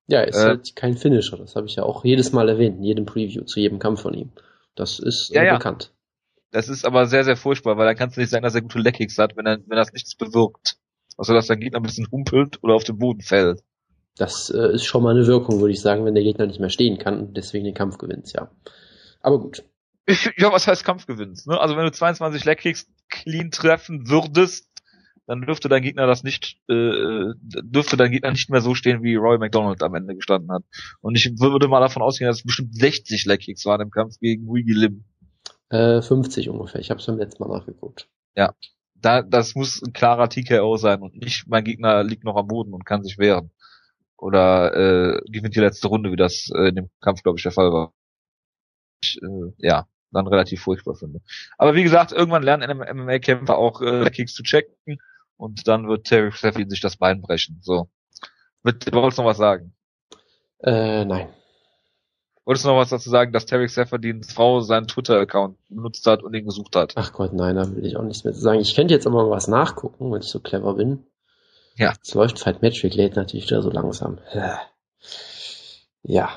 Ja, er ist Äh, halt kein Finisher, das habe ich ja auch jedes Mal erwähnt, in jedem Preview, zu jedem Kampf von ihm. Das ist Ja, äh, ja. bekannt. Das ist aber sehr, sehr furchtbar, weil dann kannst du nicht sagen, dass er gute Leckkicks hat, wenn er, wenn das nichts bewirkt. Also dass dein Gegner ein bisschen humpelt oder auf den Boden fällt. Das äh, ist schon mal eine Wirkung, würde ich sagen, wenn der Gegner nicht mehr stehen kann und deswegen den Kampf gewinnt, ja. Aber gut. Ja, was heißt Kampfgewinnst? Ne? Also wenn du 22 Leckkicks clean treffen würdest, dann dürfte dein Gegner das nicht, äh, dürfte dein Gegner nicht mehr so stehen, wie Roy McDonald am Ende gestanden hat. Und ich würde mal davon ausgehen, dass es bestimmt 60 Leckkicks waren im Kampf gegen Wiggy Lim. Äh, 50 ungefähr. Ich habe es beim letzten Mal nachgeguckt. Da, das muss ein klarer TKO sein und nicht mein Gegner liegt noch am Boden und kann sich wehren. Oder äh, gewinnt die letzte Runde, wie das äh, in dem Kampf, glaube ich, der Fall war. Ich, äh, ja, dann relativ furchtbar finde. Aber wie gesagt, irgendwann lernen MMA-Kämpfer auch äh, Kicks zu checken und dann wird Terry Sheffield sich das Bein brechen. So. Mit, du wolltest noch was sagen? Äh, nein. Wolltest du noch was dazu sagen, dass Terry Sefferdins Frau seinen Twitter-Account benutzt hat und ihn gesucht hat? Ach Gott, nein, da will ich auch nichts mehr zu sagen. Ich könnte jetzt aber mal was nachgucken, wenn ich so clever bin. Ja. Es läuft Fight Metric, lädt natürlich wieder so langsam. Ja.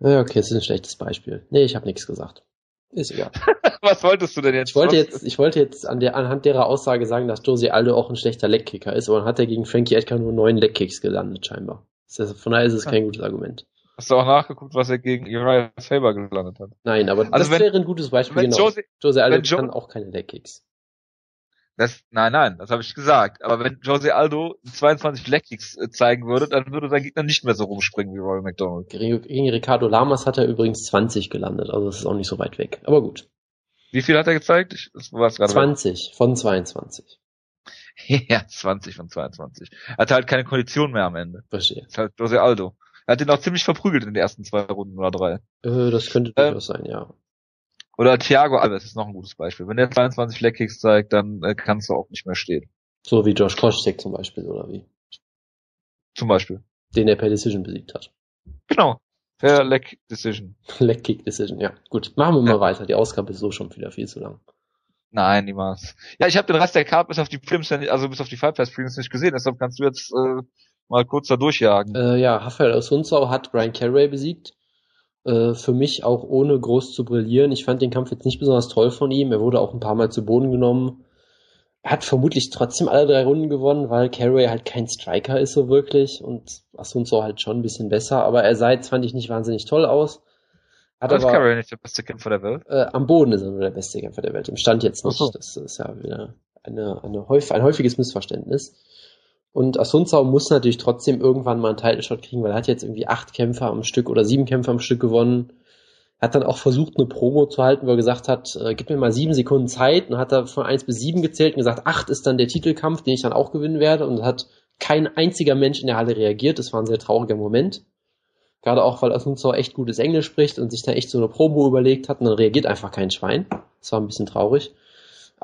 Okay, es ist ein schlechtes Beispiel. Nee, ich habe nichts gesagt. Ist egal. was wolltest du denn jetzt? Ich wollte jetzt, ich wollte jetzt an der, anhand derer Aussage sagen, dass Josie Aldo auch ein schlechter Leckkicker ist, aber dann hat er gegen Frankie Edgar nur neun Leckkicks gelandet, scheinbar. Von daher ist es kein gutes Argument. Hast du auch nachgeguckt, was er gegen Uriah Faber gelandet hat? Nein, aber Also das wenn- wäre ein gutes Beispiel, genau. Josie Aldo Jo- kann auch keine Leckkicks. Das, nein, nein, das habe ich gesagt. Aber wenn Jose Aldo 22 Leckkicks äh, zeigen würde, dann würde sein Gegner nicht mehr so rumspringen wie Roy McDonald. Gegen, Ricardo Lamas hat er übrigens 20 gelandet, also das ist auch nicht so weit weg. Aber gut. Wie viel hat er gezeigt? Ich, das war es gerade. 20 von 22. ja, 20 von 22. Er hatte halt keine Kondition mehr am Ende. Verstehe. Das ist halt Jose Aldo. Er hat ihn auch ziemlich verprügelt in den ersten zwei Runden oder drei. Äh, das könnte Ähm, durchaus sein, ja. Oder Thiago Alves ist noch ein gutes Beispiel. Wenn der 22 Leckkicks zeigt, dann äh, kannst du auch nicht mehr stehen. So wie Josh Koscheck zum Beispiel, oder wie? Zum Beispiel. Den er per Decision besiegt hat. Genau. Fair Leg Decision. Leckkick Decision, ja. Gut, machen wir mal Ja. weiter. Die Ausgabe ist so schon wieder viel zu lang. Nein, niemals. Ja, ich habe den Rest der Card bis auf die Films, also bis auf die Five Pass Films nicht gesehen, deshalb kannst du jetzt äh, mal kurz da durchjagen. Äh, ja, Rafael Osunzau hat Brian Carey besiegt. Äh, für mich auch ohne groß zu brillieren. Ich fand den Kampf jetzt nicht besonders toll von ihm. Er wurde auch ein paar Mal zu Boden genommen. Er hat vermutlich trotzdem alle drei Runden gewonnen, weil Carey halt kein Striker ist so wirklich und Asunzau halt schon ein bisschen besser. Aber er sah jetzt, fand ich, nicht wahnsinnig toll aus. Hat Aber ist Carey nicht der beste Kämpfer der Welt? äh, am Boden ist er nur der beste Kämpfer der Welt. Im Stand jetzt nicht. So. Das ist ja wieder eine, eine häufig, ein häufiges Missverständnis. Und Asunzau muss natürlich trotzdem irgendwann mal einen Title Shot kriegen, weil er hat jetzt irgendwie acht Kämpfer am Stück oder sieben Kämpfer am Stück gewonnen. Hat dann auch versucht, eine Promo zu halten, wo er gesagt hat, äh, gib mir mal sieben Sekunden Zeit und hat da von eins bis sieben gezählt und gesagt, acht ist dann der Titelkampf, den ich dann auch gewinnen werde und hat kein einziger Mensch in der Halle reagiert. Das war ein sehr trauriger Moment. Gerade auch, weil Asunzau echt gutes Englisch spricht und sich da echt so eine Promo überlegt hat und dann reagiert einfach kein Schwein. Das war ein bisschen traurig.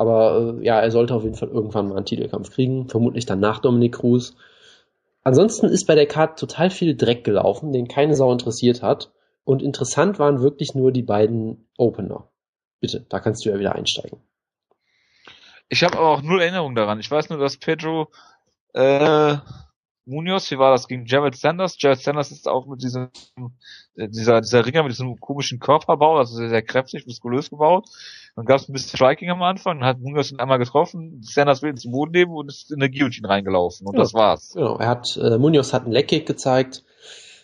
Aber äh, ja, er sollte auf jeden Fall irgendwann mal einen Titelkampf kriegen, vermutlich dann nach Dominic Cruz. Ansonsten ist bei der Card total viel Dreck gelaufen, den keine Sau interessiert hat. Und interessant waren wirklich nur die beiden Opener. Bitte, da kannst du ja wieder einsteigen. Ich habe aber auch null Erinnerung daran. Ich weiß nur, dass Pedro äh, Munoz, wie war das gegen Jared Sanders? Jared Sanders ist auch mit diesem, äh, dieser, dieser Ringer mit diesem komischen Körperbau, also sehr, sehr kräftig, muskulös gebaut. Dann gab es ein bisschen Striking am Anfang, dann hat Munoz ihn einmal getroffen, Sanders will ins Boden nehmen und ist in der Guillotine reingelaufen und ja, das war's. Genau, er hat, äh, Munoz hat einen Leckkick gezeigt,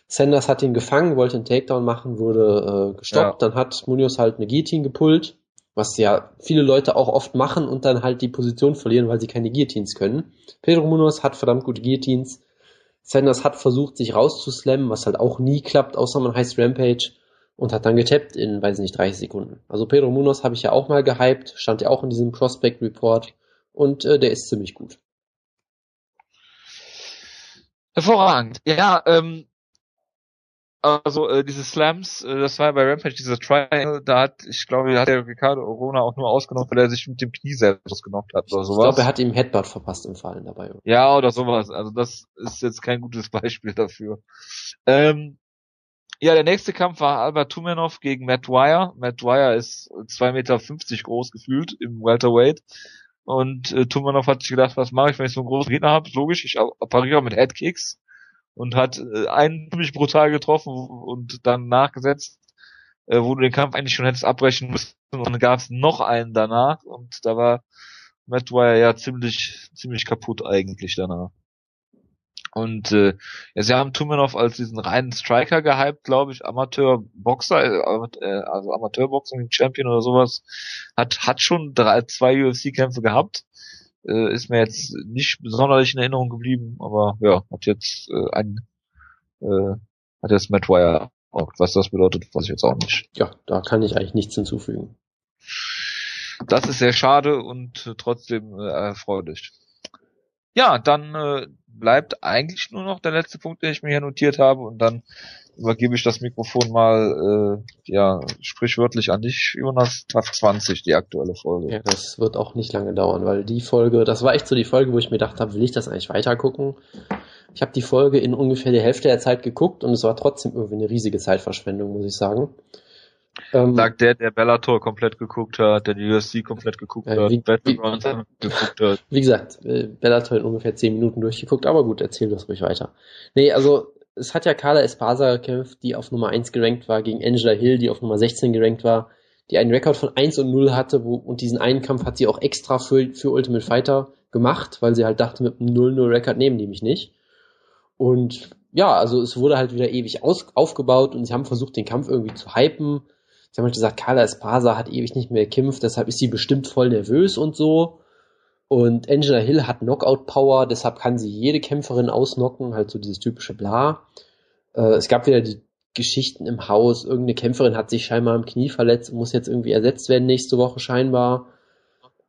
Sanders hat ihn gefangen, wollte einen Takedown machen, wurde äh, gestoppt, ja. dann hat Munoz halt eine Guillotine gepullt was ja viele Leute auch oft machen und dann halt die Position verlieren, weil sie keine Guillotines können. Pedro Munoz hat verdammt gute Guillotines. Sanders hat versucht, sich rauszuslammen, was halt auch nie klappt, außer man heißt Rampage und hat dann getappt in, weiß nicht, 30 Sekunden. Also Pedro Munoz habe ich ja auch mal gehypt, stand ja auch in diesem Prospect Report und äh, der ist ziemlich gut. Hervorragend. Ja, ähm, also äh, diese Slams, äh, das war ja bei Rampage dieser Triangle, da hat, ich glaube, hat der Ricardo Orona auch nur ausgenommen, weil er sich mit dem Knie selbst ausgenockt hat oder sowas. Ich glaube, er hat ihm Headbutt verpasst im Fallen dabei. Ja, oder sowas. Also das ist jetzt kein gutes Beispiel dafür. Ähm, ja, der nächste Kampf war Albert Tumenov gegen Matt Dwyer. Matt Dwyer ist 2,50 Meter groß gefühlt im Welterweight. Und äh, Tumenov hat sich gedacht, was mache ich, wenn ich so einen großen Gegner habe? Logisch, ich pariere mit Headkicks und hat äh, einen ziemlich brutal getroffen und dann nachgesetzt, äh, wo du den Kampf eigentlich schon hättest abbrechen müssen und dann gab es noch einen danach und da war Matt Dwyer ja ziemlich ziemlich kaputt eigentlich danach. Und äh, ja, sie haben Tumenov als diesen reinen Striker gehypt, glaube ich, Amateurboxer, äh, also Amateurboxing Champion oder sowas, hat hat schon drei, zwei UFC-Kämpfe gehabt äh, ist mir jetzt nicht besonders in Erinnerung geblieben, aber ja, hat jetzt äh, ein äh, hat jetzt Matt Wire auch. Was das bedeutet, weiß ich jetzt auch nicht. Ja, da kann ich eigentlich nichts hinzufügen. Das ist sehr schade und äh, trotzdem äh, erfreulich. Ja, dann äh, bleibt eigentlich nur noch der letzte Punkt, den ich mir hier notiert habe und dann übergebe ich das Mikrofon mal, äh, ja, sprichwörtlich an dich, Jonas, Tag 20, die aktuelle Folge. Ja, das wird auch nicht lange dauern, weil die Folge, das war echt so die Folge, wo ich mir gedacht habe, will ich das eigentlich weiter gucken? Ich habe die Folge in ungefähr der Hälfte der Zeit geguckt und es war trotzdem irgendwie eine riesige Zeitverschwendung, muss ich sagen. Ähm, Sagt der, der Bellator komplett geguckt hat, der die UFC komplett geguckt äh, wie, hat, Battlegrounds geguckt hat. Wie gesagt, äh, Bellator in ungefähr 10 Minuten durchgeguckt, aber gut, erzähl das ruhig weiter. Nee, also es hat ja Carla Espasa gekämpft, die auf Nummer 1 gerankt war, gegen Angela Hill, die auf Nummer 16 gerankt war, die einen Rekord von 1 und 0 hatte, wo, und diesen einen Kampf hat sie auch extra für, für Ultimate Fighter gemacht, weil sie halt dachte, mit einem 0-0-Rekord nehmen die mich nicht. Und ja, also es wurde halt wieder ewig aus, aufgebaut und sie haben versucht, den Kampf irgendwie zu hypen. Sie haben halt gesagt, Carla Espasa hat ewig nicht mehr gekämpft, deshalb ist sie bestimmt voll nervös und so. Und Angela Hill hat Knockout-Power, deshalb kann sie jede Kämpferin ausnocken, halt so dieses typische Bla. Äh, es gab wieder die Geschichten im Haus, irgendeine Kämpferin hat sich scheinbar im Knie verletzt und muss jetzt irgendwie ersetzt werden nächste Woche scheinbar.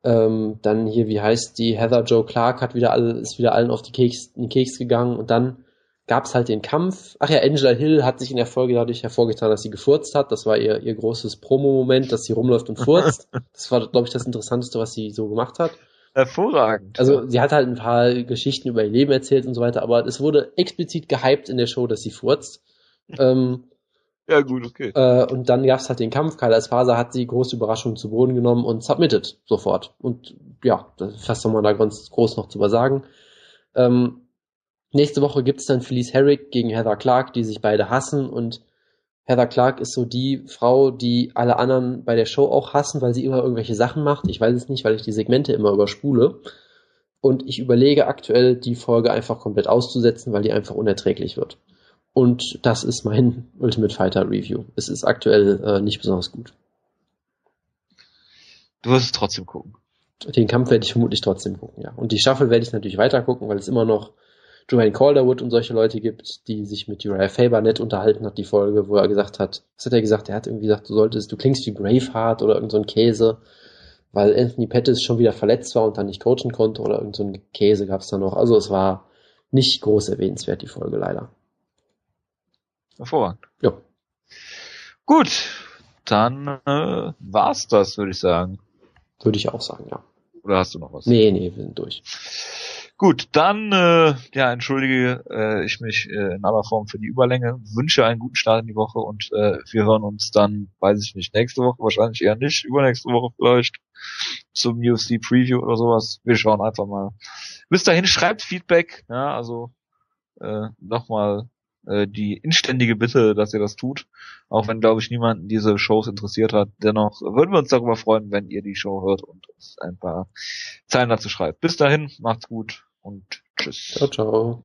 Ähm, dann hier, wie heißt die, Heather Joe Clark hat wieder alle, ist wieder allen auf die Keks, den Keks gegangen und dann gab's halt den Kampf. Ach ja, Angela Hill hat sich in der Folge dadurch hervorgetan, dass sie gefurzt hat. Das war ihr, ihr großes Promo-Moment, dass sie rumläuft und furzt. Das war, glaube ich, das Interessanteste, was sie so gemacht hat. Hervorragend. Also sie hat halt ein paar Geschichten über ihr Leben erzählt und so weiter, aber es wurde explizit gehypt in der Show, dass sie furzt. ähm, ja, gut, okay. Äh, und dann gab's halt den Kampf. Kyla Faser hat sie große Überraschung zu Boden genommen und submitted sofort. Und ja, das soll man da ganz groß noch zu übersagen. Ähm, nächste Woche gibt's dann Felice Herrick gegen Heather Clark, die sich beide hassen und Heather Clark ist so die Frau, die alle anderen bei der Show auch hassen, weil sie immer irgendwelche Sachen macht. Ich weiß es nicht, weil ich die Segmente immer überspule. Und ich überlege aktuell, die Folge einfach komplett auszusetzen, weil die einfach unerträglich wird. Und das ist mein Ultimate Fighter Review. Es ist aktuell äh, nicht besonders gut. Du wirst es trotzdem gucken. Den Kampf werde ich vermutlich trotzdem gucken, ja. Und die Staffel werde ich natürlich weiter gucken, weil es immer noch Joanne Calderwood und solche Leute gibt, die sich mit Uriah Faber nett unterhalten hat, die Folge, wo er gesagt hat, was hat er gesagt? Er hat irgendwie gesagt, du solltest, du klingst wie Braveheart oder irgend so ein Käse, weil Anthony Pettis schon wieder verletzt war und dann nicht coachen konnte oder irgend so ein Käse gab es da noch. Also es war nicht groß erwähnenswert, die Folge leider. Hervorragend. Ja. Gut, dann äh, war's das, würde ich sagen. Würde ich auch sagen, ja. Oder hast du noch was? Nee, nee, wir sind durch. Gut, dann äh, ja, entschuldige äh, ich mich äh, in aller Form für die Überlänge, wünsche einen guten Start in die Woche und äh, wir hören uns dann, weiß ich nicht, nächste Woche, wahrscheinlich eher nicht, übernächste Woche vielleicht zum UFC Preview oder sowas. Wir schauen einfach mal. Bis dahin schreibt Feedback, ja, also äh, nochmal äh, die inständige Bitte, dass ihr das tut, auch wenn glaube ich niemanden diese Shows interessiert hat. Dennoch würden wir uns darüber freuen, wenn ihr die Show hört und uns ein paar Zeilen dazu schreibt. Bis dahin, macht's gut und tschüss. Ciao, ciao.